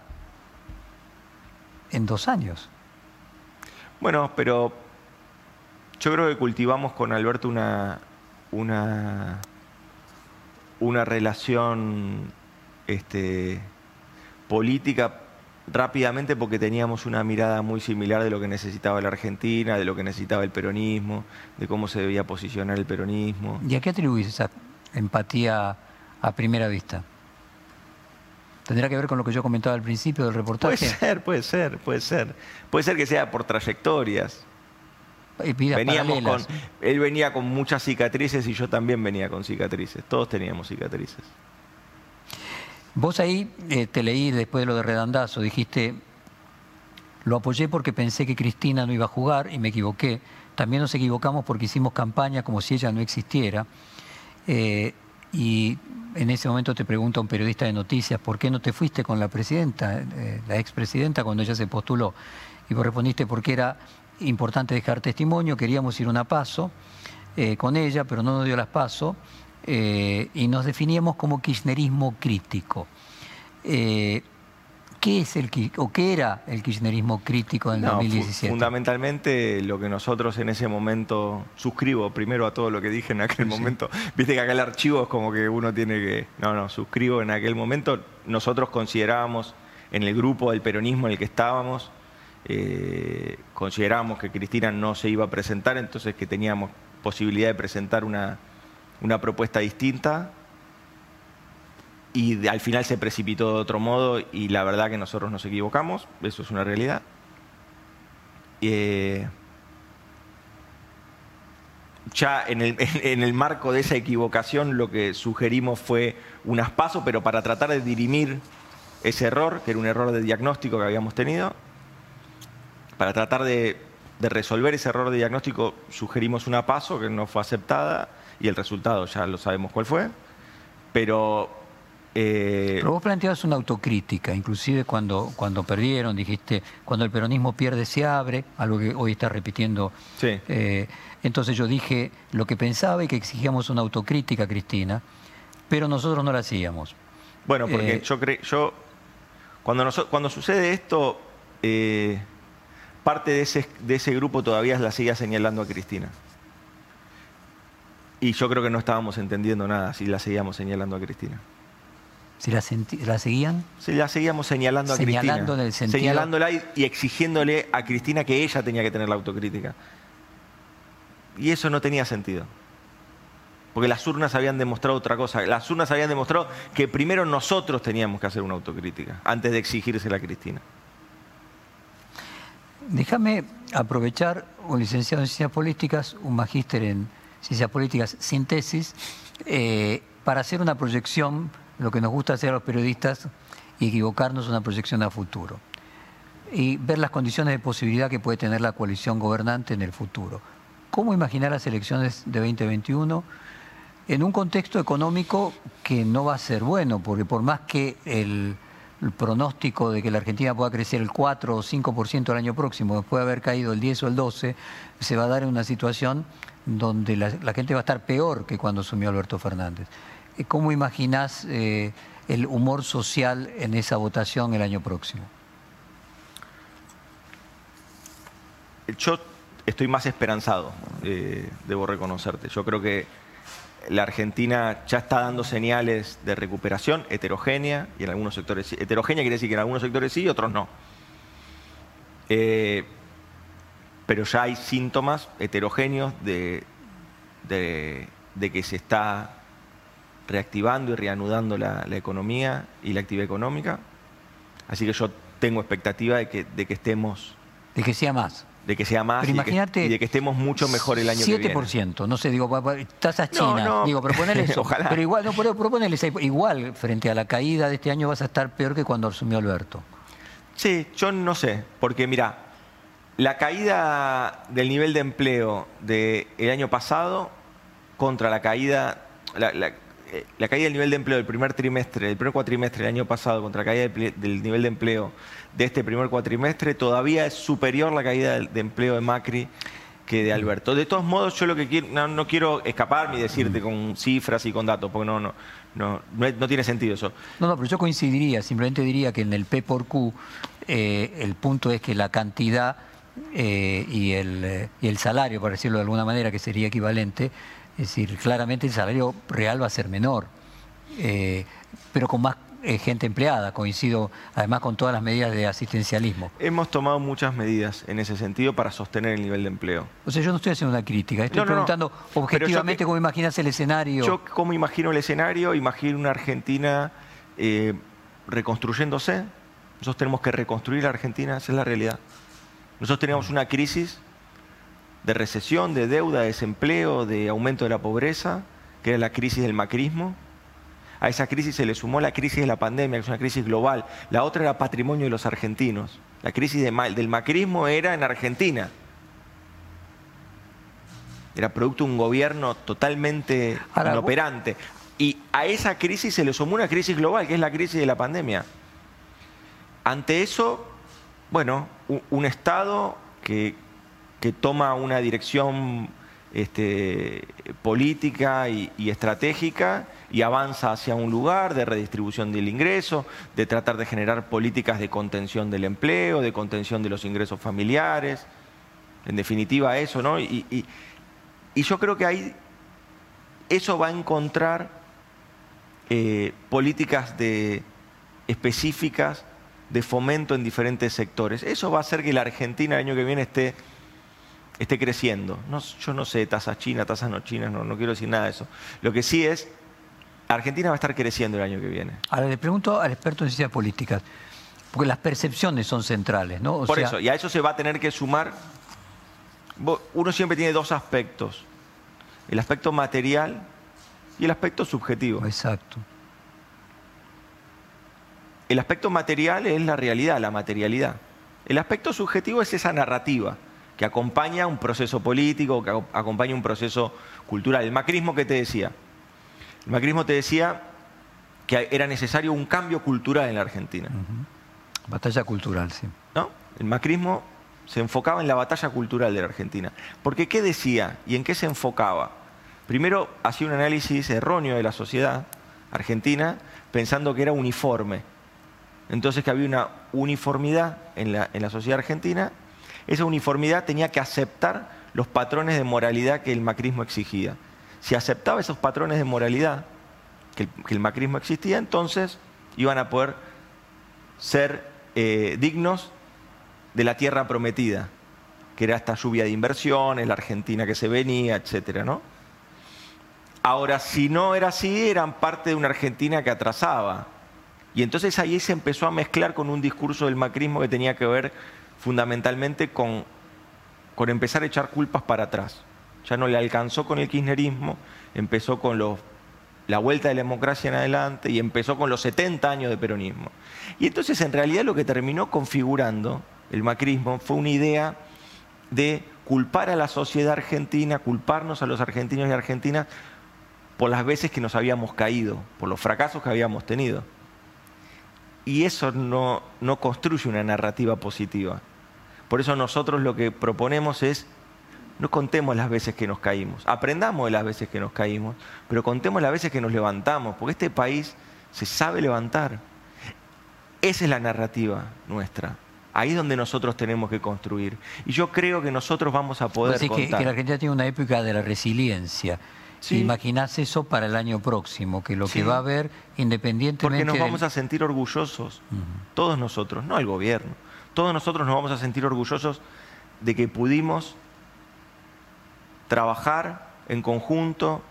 en dos años. Bueno, pero yo creo que cultivamos con Alberto una, una, una relación este, política rápidamente porque teníamos una mirada muy similar de lo que necesitaba la Argentina, de lo que necesitaba el peronismo, de cómo se debía posicionar el peronismo. ¿Y a qué atribuís esa empatía a primera vista? ¿Tendrá que ver con lo que yo comentaba al principio del reportaje? Puede ser, puede ser, puede ser. Puede ser que sea por trayectorias. Veníamos con, él venía con muchas cicatrices y yo también venía con cicatrices. Todos teníamos cicatrices. Vos ahí eh, te leí después de lo de Redandazo, dijiste, lo apoyé porque pensé que Cristina no iba a jugar y me equivoqué. También nos equivocamos porque hicimos campaña como si ella no existiera. Eh, y en ese momento te pregunta un periodista de noticias, ¿por qué no te fuiste con la presidenta, eh, la expresidenta, cuando ella se postuló? Y vos respondiste porque era importante dejar testimonio, queríamos ir una paso con ella, pero no nos dio las paso, eh, y nos definíamos como kirchnerismo crítico. Eh, ¿Qué ¿Qué es el o qué era el kirchnerismo crítico en 2017? Fundamentalmente lo que nosotros en ese momento suscribo primero a todo lo que dije en aquel momento. Viste que acá el archivo es como que uno tiene que. No, no, suscribo en aquel momento. Nosotros considerábamos en el grupo del peronismo en el que estábamos, eh, considerábamos que Cristina no se iba a presentar, entonces que teníamos posibilidad de presentar una, una propuesta distinta y al final se precipitó de otro modo y la verdad que nosotros nos equivocamos, eso es una realidad. Eh, ya en el, (laughs) en el, marco de esa equivocación lo que sugerimos fue un aspaso, pero para tratar de dirimir ese error, que era un error de diagnóstico que habíamos tenido, para tratar de, de resolver ese error de diagnóstico sugerimos una paso que no fue aceptada y el resultado ya lo sabemos cuál fue, pero eh, Pero vos planteabas una autocrítica, inclusive cuando, cuando perdieron, dijiste, cuando el peronismo pierde se abre, algo que hoy está repitiendo. Eh, entonces yo dije lo que pensaba y que exigíamos una autocrítica, Cristina, pero nosotros no la hacíamos. Bueno, porque eh, yo creo, yo, cuando, cuando sucede esto, parte de ese, de ese grupo todavía la seguía señalando a Cristina. Y yo creo que no estábamos entendiendo nada si la seguíamos señalando a Cristina. ¿Si la, la seguían? Sí, la seguíamos señalando a Señalando En el sentido... Señalándola y, exigiéndole a Cristina que ella tenía que tener la autocrítica. Y eso no tenía sentido. Porque las urnas habían demostrado otra cosa. Las urnas habían demostrado que primero nosotros teníamos que hacer una autocrítica, antes de exigírsela a Cristina. Déjame aprovechar un licenciado en Ciencias Políticas, un magíster en Ciencias Políticas sin tesis, eh, para hacer una proyección lo que nos gusta hacer a los periodistas y equivocarnos una proyección a futuro. Y ver las condiciones de posibilidad que puede tener la coalición gobernante en el futuro. ¿Cómo imaginar las elecciones de 2021 en un contexto económico que no va a ser bueno? Porque por más que el, pronóstico de que la Argentina pueda crecer el 4 o 5% el año próximo, después de haber caído el 10 o el 12, se va a dar en una situación donde la, gente va a estar peor que cuando asumió Alberto Fernández. Eh, ¿Cómo imaginas eh, el humor social en esa votación el año próximo? Yo estoy más esperanzado, eh, debo reconocerte. Yo creo que la Argentina ya está dando señales de recuperación heterogénea, y en algunos sectores Heterogénea quiere decir que en algunos sectores sí y otros no. Pero ya hay síntomas heterogéneos de, de que se está reactivando y reanudando la, economía y la actividad económica. Así que yo tengo expectativa de que, de que estemos... De que sea más. De que sea más y, de que, estemos mucho mejor el año que viene. 7%, no sé, digo, tasas chinas, digo, proponele (laughs) eso. Ojalá. Pero igual, no, proponele, igual frente a la caída de este año vas a estar peor que cuando asumió Alberto. Sí, yo no sé, porque mira, la caída del nivel de empleo del año pasado contra la caída, eh, la caída del nivel de empleo del primer trimestre, del primer cuatrimestre del año pasado contra la caída del nivel de empleo de este primer cuatrimestre, todavía es superior la caída de empleo de Macri que de Alberto. De todos modos, yo lo que quiero, no, quiero escaparme y decirte con cifras y con datos, porque no, no, no, no, tiene sentido eso. No, no, pero yo coincidiría, simplemente diría que en el P por Q eh, el punto es que la cantidad eh, y, el, y el salario, por decirlo de alguna manera, que sería equivalente, es decir, claramente el salario real va a ser menor, eh, pero con más eh, gente empleada, coincido además con todas las medidas de asistencialismo. Hemos tomado muchas medidas en ese sentido para sostener el nivel de empleo. O sea, yo no estoy haciendo una crítica, estoy preguntando objetivamente cómo imaginas el escenario. Yo cómo imagino el escenario, imagino una Argentina eh, reconstruyéndose. Nosotros tenemos que reconstruir la Argentina, esa es la realidad. Nosotros tenemos una crisis de recesión, de deuda, de desempleo, de aumento de la pobreza, que era la crisis del macrismo. A esa crisis se le sumó la crisis de la pandemia, que es una crisis global. La otra era patrimonio de los argentinos. La crisis del macrismo era en Argentina. Era producto de un gobierno totalmente inoperante. Y a esa crisis se le sumó una crisis global, que es la crisis de la pandemia. Ante eso, bueno, un Estado que, que toma una dirección este, política y, estratégica y avanza hacia un lugar de redistribución del ingreso, de tratar de generar políticas de contención del empleo, de contención de los ingresos familiares, en definitiva eso, ¿no? Y, yo creo que ahí eso va a encontrar eh, políticas de, específicas de fomento en diferentes sectores. Eso va a hacer que la Argentina el año que viene esté, esté creciendo. No, yo no sé, tasas chinas, tasas no chinas, no, no quiero decir nada de eso. Lo que sí es, Argentina va a estar creciendo el año que viene. Ahora le pregunto al experto en ciencias políticas, porque las percepciones son centrales, ¿no? Por eso, y a eso se va a tener que sumar, uno siempre tiene dos aspectos, el aspecto material y el aspecto subjetivo. Exacto. El aspecto material es la realidad, la materialidad. El aspecto subjetivo es esa narrativa que acompaña un proceso político, que acompaña un proceso cultural. El macrismo que te decía. El macrismo te decía que era necesario un cambio cultural en la Argentina. Batalla cultural, sí. ¿No? El macrismo se enfocaba en la batalla cultural de la Argentina. Porque ¿qué decía y en qué se enfocaba? Primero hacía un análisis erróneo de la sociedad argentina pensando que era uniforme. Entonces que había una uniformidad en la, en la sociedad argentina. Esa uniformidad tenía que aceptar los patrones de moralidad que el macrismo exigía. Si aceptaba esos patrones de moralidad que el, macrismo existía, entonces iban a poder ser eh, dignos de la tierra prometida, que era esta lluvia de inversiones, la Argentina que se venía, etcétera, ¿no? Ahora, si no era así, eran parte de una Argentina que atrasaba. Y entonces ahí se empezó a mezclar con un discurso del macrismo que tenía que ver fundamentalmente con, con empezar a echar culpas para atrás. Ya no le alcanzó con el kirchnerismo, empezó con la vuelta de la democracia en adelante y empezó con los 70 años de peronismo. Y entonces en realidad lo que terminó configurando el macrismo fue una idea de culpar a la sociedad argentina, culparnos a los argentinos y argentinas por las veces que nos habíamos caído, por los fracasos que habíamos tenido. Y eso no, no construye una narrativa positiva. Por eso nosotros lo que proponemos es, no contemos las veces que nos caímos, aprendamos de las veces que nos caímos, pero contemos las veces que nos levantamos, porque este país se sabe levantar. Esa es la narrativa nuestra. Ahí es donde nosotros tenemos que construir. Y yo creo que nosotros vamos a poder contar. Que, que la Argentina tiene una época de la resiliencia. Sí. Imaginás eso para el año próximo, que lo que va a haber, independientemente... Porque nos vamos a sentir orgullosos, todos nosotros, no el gobierno, todos nosotros nos vamos a sentir orgullosos de que pudimos trabajar en conjunto,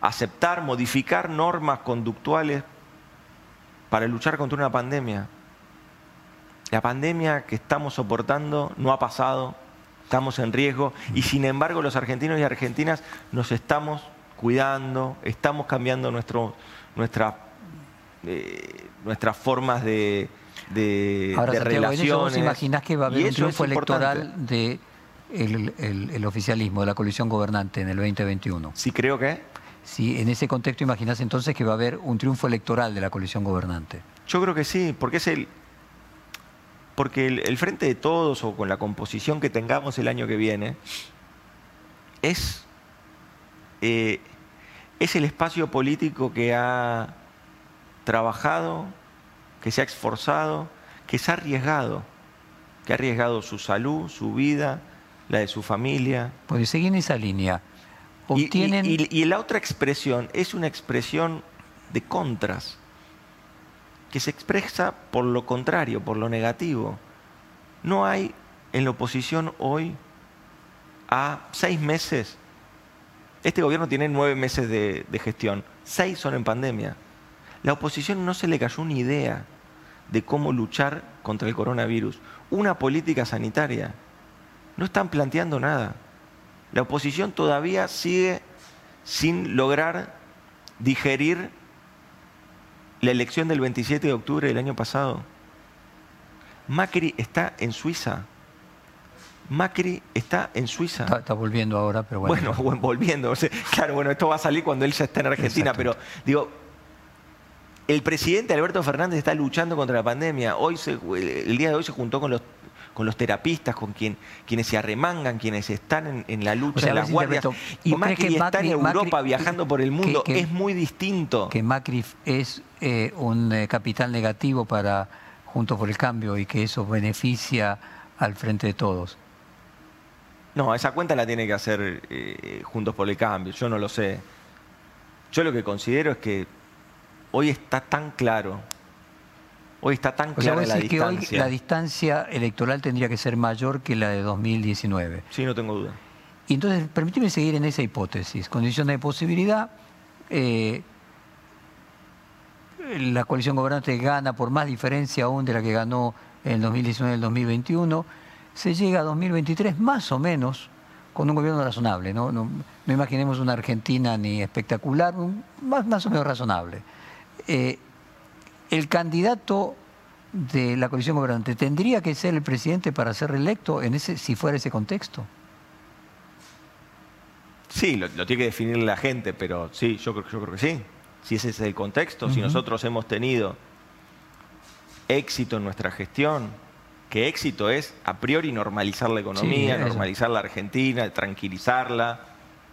aceptar, modificar normas conductuales para luchar contra una pandemia. La pandemia que estamos soportando no ha pasado, estamos en riesgo y sin embargo los argentinos y argentinas nos estamos cuidando, estamos cambiando nuestro, nuestra, eh, nuestras formas de, de, Ahora, de relaciones. imaginás que va a haber un triunfo electoral del de el, oficialismo, de la coalición gobernante en el 2021? Sí, creo que. Sí, en ese contexto imaginás entonces que va a haber un triunfo electoral de la coalición gobernante. Yo creo que sí, porque es el, porque el, frente de todos o con la composición que tengamos el año que viene es eh, es el espacio político que ha trabajado, que se ha esforzado, que se ha arriesgado, que ha arriesgado su salud, su vida, la de su familia. Pues seguir en esa línea. Obtienen... Y, y, la otra expresión es una expresión de contras, que se expresa por lo contrario, por lo negativo. No hay en la oposición hoy a seis meses este gobierno tiene nueve meses de, gestión, seis son en pandemia. La oposición no se le cayó una idea de cómo luchar contra el coronavirus, una política sanitaria. No están planteando nada. La oposición todavía sigue sin lograr digerir la elección del 27 de octubre del año pasado. Macri está en Suiza Macri está en Suiza. Está, volviendo ahora, pero bueno. Bueno, (laughs) volviendo. claro, bueno, esto va a salir cuando él ya está en Argentina, pero digo, el presidente Alberto Fernández está luchando contra la pandemia. Hoy el día de hoy se juntó con los, con los terapistas, con quien, quienes se arremangan, quienes están en, la lucha, de las guardias. Y Macri está en Europa viajando por el mundo, es muy distinto. Que Macri es eh, un eh, capital negativo para Juntos por el Cambio y que eso beneficia al frente de todos. No, esa cuenta la tiene que hacer eh, Juntos por el Cambio, yo no lo sé. Yo lo que considero es que hoy está tan claro, hoy está tan clara la distancia. Que hoy la distancia electoral tendría que ser mayor que la de 2019. Sí, no tengo duda. Y entonces, permíteme seguir en esa hipótesis. Condición de posibilidad, eh, la coalición gobernante gana por más diferencia aún de la que ganó en el 2019 y el 2021 se llega a 2023 más o menos con un gobierno razonable. No, no, imaginemos una Argentina ni espectacular, más, más o menos razonable. Eh, el candidato de la coalición gobernante tendría que ser el presidente para ser reelecto en ese, si fuera ese contexto. Sí, lo, tiene que definir la gente, pero sí, yo creo, yo creo que sí. Si ese es el contexto, si nosotros hemos tenido éxito en nuestra gestión, que éxito es a priori normalizar la economía, normalizar la Argentina, tranquilizarla,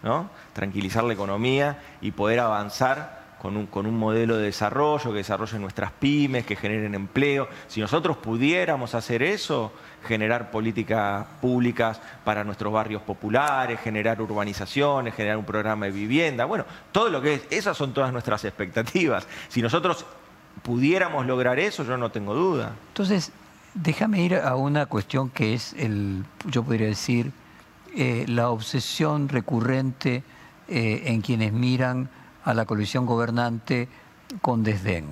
¿no? Tranquilizar la economía y poder avanzar con un, con un modelo de desarrollo que desarrolle nuestras pymes, que generen empleo. Si nosotros pudiéramos hacer eso, generar políticas públicas para nuestros barrios populares, generar urbanizaciones, generar un programa de vivienda, bueno, todo lo que es, esas son todas nuestras expectativas. Si nosotros pudiéramos lograr eso, yo no tengo duda. Entonces, Déjame ir a una cuestión que es, el, yo podría decir, eh, la obsesión recurrente eh, en quienes miran a la coalición gobernante con desdén,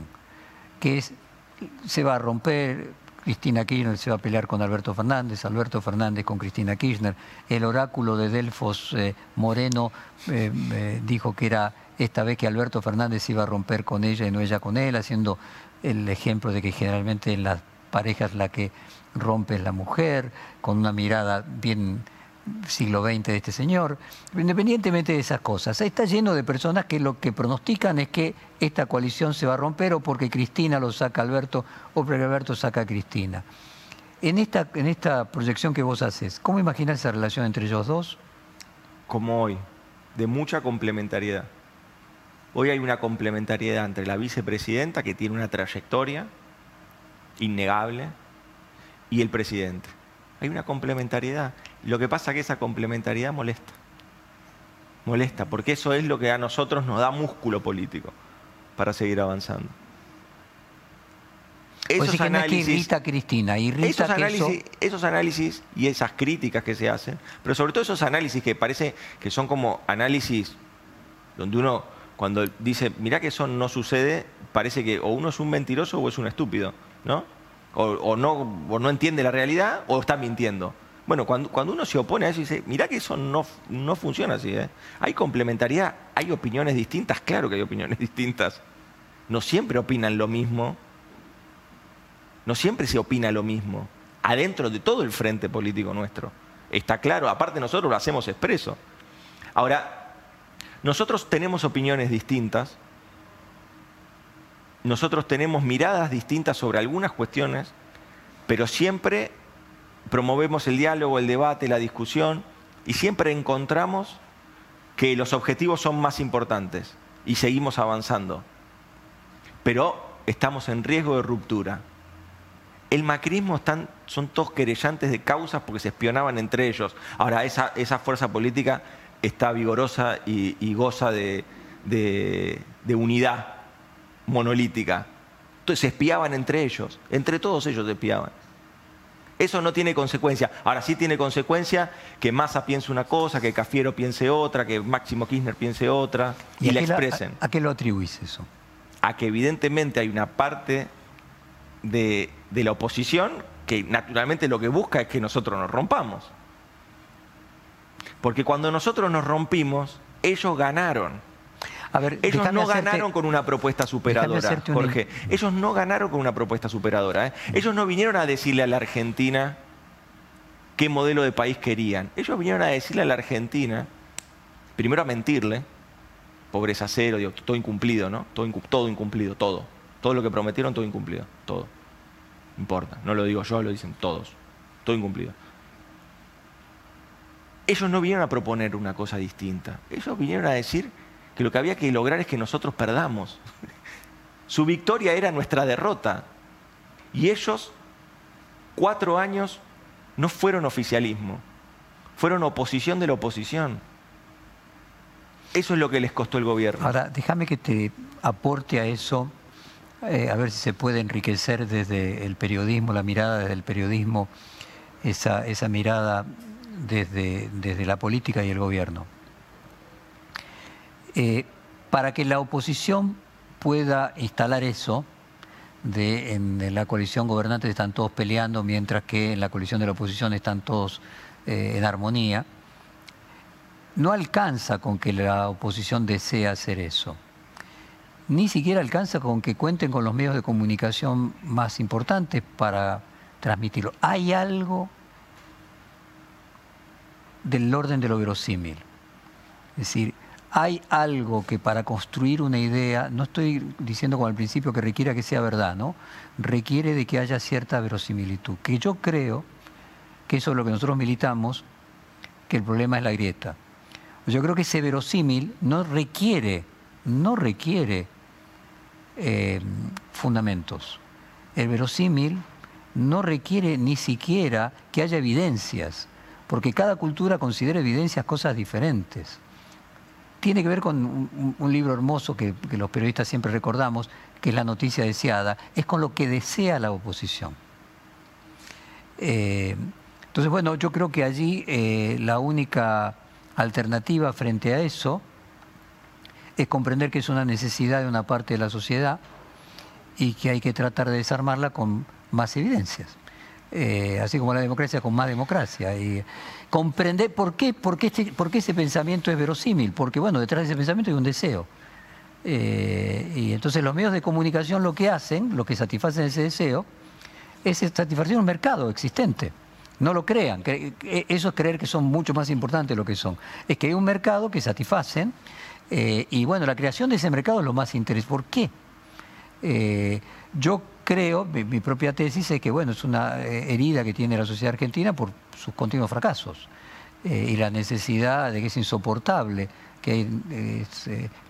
que es, se va a romper, Cristina Kirchner se va a pelear con Alberto Fernández, Alberto Fernández con Cristina Kirchner, el oráculo de Delfos eh, Moreno dijo que era esta vez que Alberto Fernández iba a romper con ella y no ella con él, haciendo el ejemplo de que generalmente en las pareja es la que rompe la mujer, con una mirada bien siglo XX de este señor. Independientemente de esas cosas, está lleno de personas que lo que pronostican es que esta coalición se va a romper o porque Cristina lo saca Alberto o porque Alberto saca a Cristina. En esta, en esta proyección que vos haces, ¿cómo imaginas esa relación entre ellos dos? Como hoy, de mucha complementariedad. Hoy hay una complementariedad entre la vicepresidenta, que tiene una trayectoria, innegable, y el presidente. Hay una complementariedad. Lo que pasa es que esa complementariedad molesta. Molesta, porque eso es lo que a nosotros nos da músculo político para seguir avanzando. Esos análisis, Cristina, esos, análisis, esos análisis y esas críticas que se hacen, pero sobre todo esos análisis que parece que son como análisis donde uno cuando dice, mira que eso no sucede, parece que o uno es un mentiroso o es un estúpido. ¿No? O, no, no entiende la realidad o está mintiendo. Bueno, cuando, uno se opone a eso y dice, mira que eso no, no funciona así, ¿eh? hay complementariedad, hay opiniones distintas, claro que hay opiniones (laughs) distintas. No siempre opinan lo mismo, no siempre se opina lo mismo, adentro de todo el frente político nuestro. Está claro, aparte nosotros lo hacemos expreso. Ahora, nosotros tenemos opiniones distintas, nosotros tenemos miradas distintas sobre algunas cuestiones, pero siempre promovemos el diálogo, el debate, la discusión y siempre encontramos que los objetivos son más importantes y seguimos avanzando. Pero estamos en riesgo de ruptura. El macrismo están, son todos querellantes de causas porque se espionaban entre ellos. Ahora, esa, fuerza política está vigorosa y, goza de unidad monolítica. Entonces se espiaban entre ellos, entre todos ellos se espiaban. Eso no tiene consecuencia. Ahora sí tiene consecuencia que Massa piense una cosa, que Cafiero piense otra, que Máximo Kirchner piense otra y, la expresen. A, qué lo atribuís eso? A que evidentemente hay una parte de, de la oposición que naturalmente lo que busca es que nosotros nos rompamos. Porque cuando nosotros nos rompimos, ellos ganaron ellos no ganaron con una propuesta superadora, Jorge. Ellos no ganaron con una propuesta superadora. ¿eh? Ellos no vinieron a decirle a la Argentina qué modelo de país querían. Ellos vinieron a decirle a la Argentina, primero a mentirle, pobreza cero, todo incumplido, ¿no? Todo, todo incumplido, todo. Todo lo que prometieron, todo incumplido, todo. No importa, no lo digo yo, lo dicen todos. todo incumplido. Ellos no vinieron a proponer una cosa distinta. Ellos vinieron a decir que lo que había que lograr es que nosotros perdamos. Su victoria era nuestra derrota. Y ellos, cuatro años, no fueron oficialismo, fueron oposición de la oposición. Eso es lo que les costó el gobierno. Ahora, déjame que te aporte a eso, eh, a ver si se puede enriquecer desde el periodismo, la mirada desde el periodismo, esa, esa mirada desde, desde la política y el gobierno. Eh, para que la oposición pueda instalar eso, de en, la coalición gobernante están todos peleando, mientras que en la coalición de la oposición están todos eh, en armonía, no alcanza con que la oposición desee hacer eso. Ni siquiera alcanza con que cuenten con los medios de comunicación más importantes para transmitirlo. Hay algo del orden de lo verosímil. Es decir, hay algo que para construir una idea, no estoy diciendo como al principio que requiera que sea verdad, ¿no? Requiere de que haya cierta verosimilitud. Que yo creo que eso es lo que nosotros militamos, que el problema es la grieta. Yo creo que ese verosímil no requiere, no requiere eh, fundamentos. El verosímil no requiere ni siquiera que haya evidencias, porque cada cultura considera evidencias cosas diferentes tiene que ver con un, libro hermoso que, los periodistas siempre recordamos, que es La noticia deseada, es con lo que desea la oposición. Eh, entonces, bueno, yo creo que allí eh, la única alternativa frente a eso es comprender que es una necesidad de una parte de la sociedad y que hay que tratar de desarmarla con más evidencias. Eh, así como la democracia con más democracia. Y comprender por qué, por qué, este, por qué ese pensamiento es verosímil, porque bueno, detrás de ese pensamiento hay un deseo. Eh, y entonces los medios de comunicación lo que hacen, lo que satisfacen ese deseo, es satisfacer un mercado existente. No lo crean, eso es creer que son mucho más importantes de lo que son. Es que hay un mercado que satisfacen eh, y bueno, la creación de ese mercado es lo más interesante. ¿Por qué? yo creo, mi, propia tesis es que bueno, es una eh, herida que tiene la sociedad argentina por sus continuos fracasos eh, y la necesidad de que es insoportable, que eh,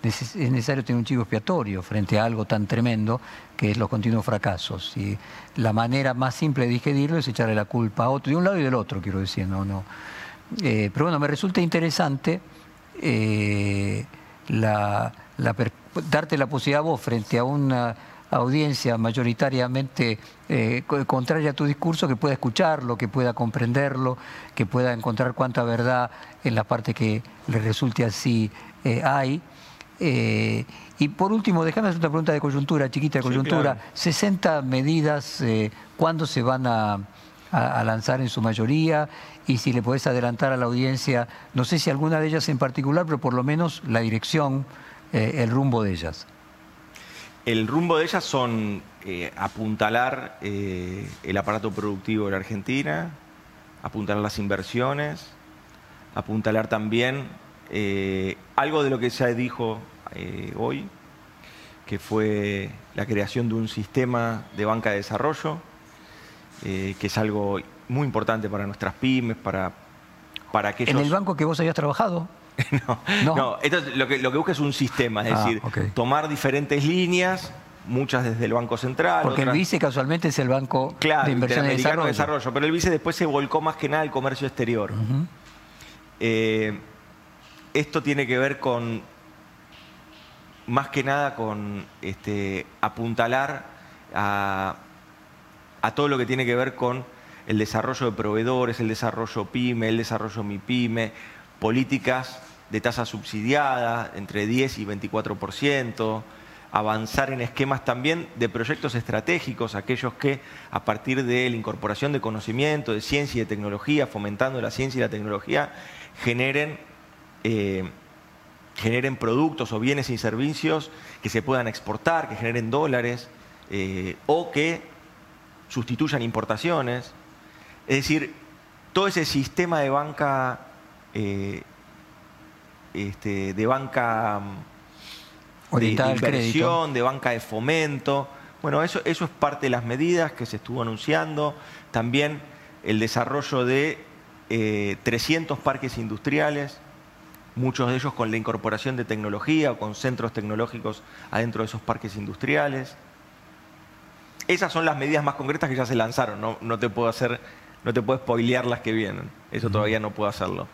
es, necesario tener un chivo expiatorio frente a algo tan tremendo que es los continuos fracasos. Y la manera más simple de digerirlo es echarle la culpa a otro, de un lado y del otro, quiero decir, no, no. pero bueno, me resulta interesante la, darte la posibilidad a vos frente a una audiencia mayoritariamente eh, contraria a tu discurso que pueda escucharlo, que pueda comprenderlo, que pueda encontrar cuánta verdad en la parte que le resulte así eh, hay. Eh, y por último, déjame hacer una pregunta de coyuntura, chiquita de coyuntura. 60 medidas, ¿cuándo se van a, a, lanzar en su mayoría? Y si le podés adelantar a la audiencia, no sé si alguna de ellas en particular, pero por lo menos la dirección, el rumbo de ellas. El rumbo de ellas son eh, apuntalar eh, el aparato productivo de la Argentina, apuntalar las inversiones, apuntalar también eh, algo de lo que ya dijo hoy, que fue la creación de un sistema de banca de desarrollo, que es algo muy importante para nuestras pymes, para, para aquellos... ¿En el banco que vos habías trabajado? (laughs) no, no. lo, que, lo que busca es un sistema, es ah, decir, tomar diferentes líneas, muchas desde el Banco Central. Porque el vice casualmente es el Banco de Inversión y desarrollo. desarrollo. Pero el vice después se volcó más que nada al comercio exterior. Eh, esto tiene que ver con, más que nada con este, apuntalar a, a todo lo que tiene que ver con el desarrollo de proveedores, el desarrollo PYME, el desarrollo MIPYME, políticas de tasa subsidiada entre 10 y 24%, avanzar en esquemas también de proyectos estratégicos, aquellos que a partir de la incorporación de conocimiento, de ciencia y de tecnología, fomentando la ciencia y la tecnología, generen, eh, generen productos o bienes y servicios que se puedan exportar, que generen dólares eh, o que sustituyan importaciones. Es decir, todo ese sistema de banca eh, este, de banca mm, de inversión, de banca de fomento. Bueno, eso, eso es parte de las medidas que se estuvo anunciando. También el desarrollo de 300 parques industriales, muchos de ellos con la incorporación de tecnología o con centros tecnológicos adentro de esos parques industriales. Esas son las medidas más concretas que ya se lanzaron, no, te puedo hacer, no te puedo spoilear las que vienen, eso todavía no puedo hacerlo.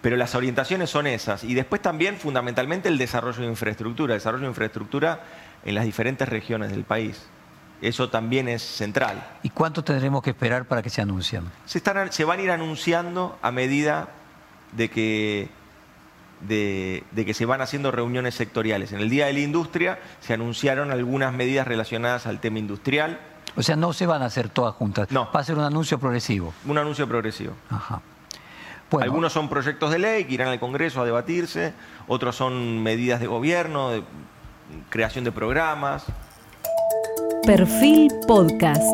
Pero las orientaciones son esas. Y después también, fundamentalmente, el desarrollo de infraestructura, el desarrollo de infraestructura en las diferentes regiones del país. Eso también es central. ¿Y cuánto tendremos que esperar para que se anuncien? Se, están, se van a ir anunciando a medida de que de, que se van haciendo reuniones sectoriales. En el Día de la Industria se anunciaron algunas medidas relacionadas al tema industrial. O sea, no se van a hacer todas juntas. No. Va a ser un anuncio progresivo. Un anuncio progresivo. Ajá. Algunos son proyectos de ley que irán al Congreso a debatirse, otros son medidas de gobierno, de creación de programas. Perfil Podcast.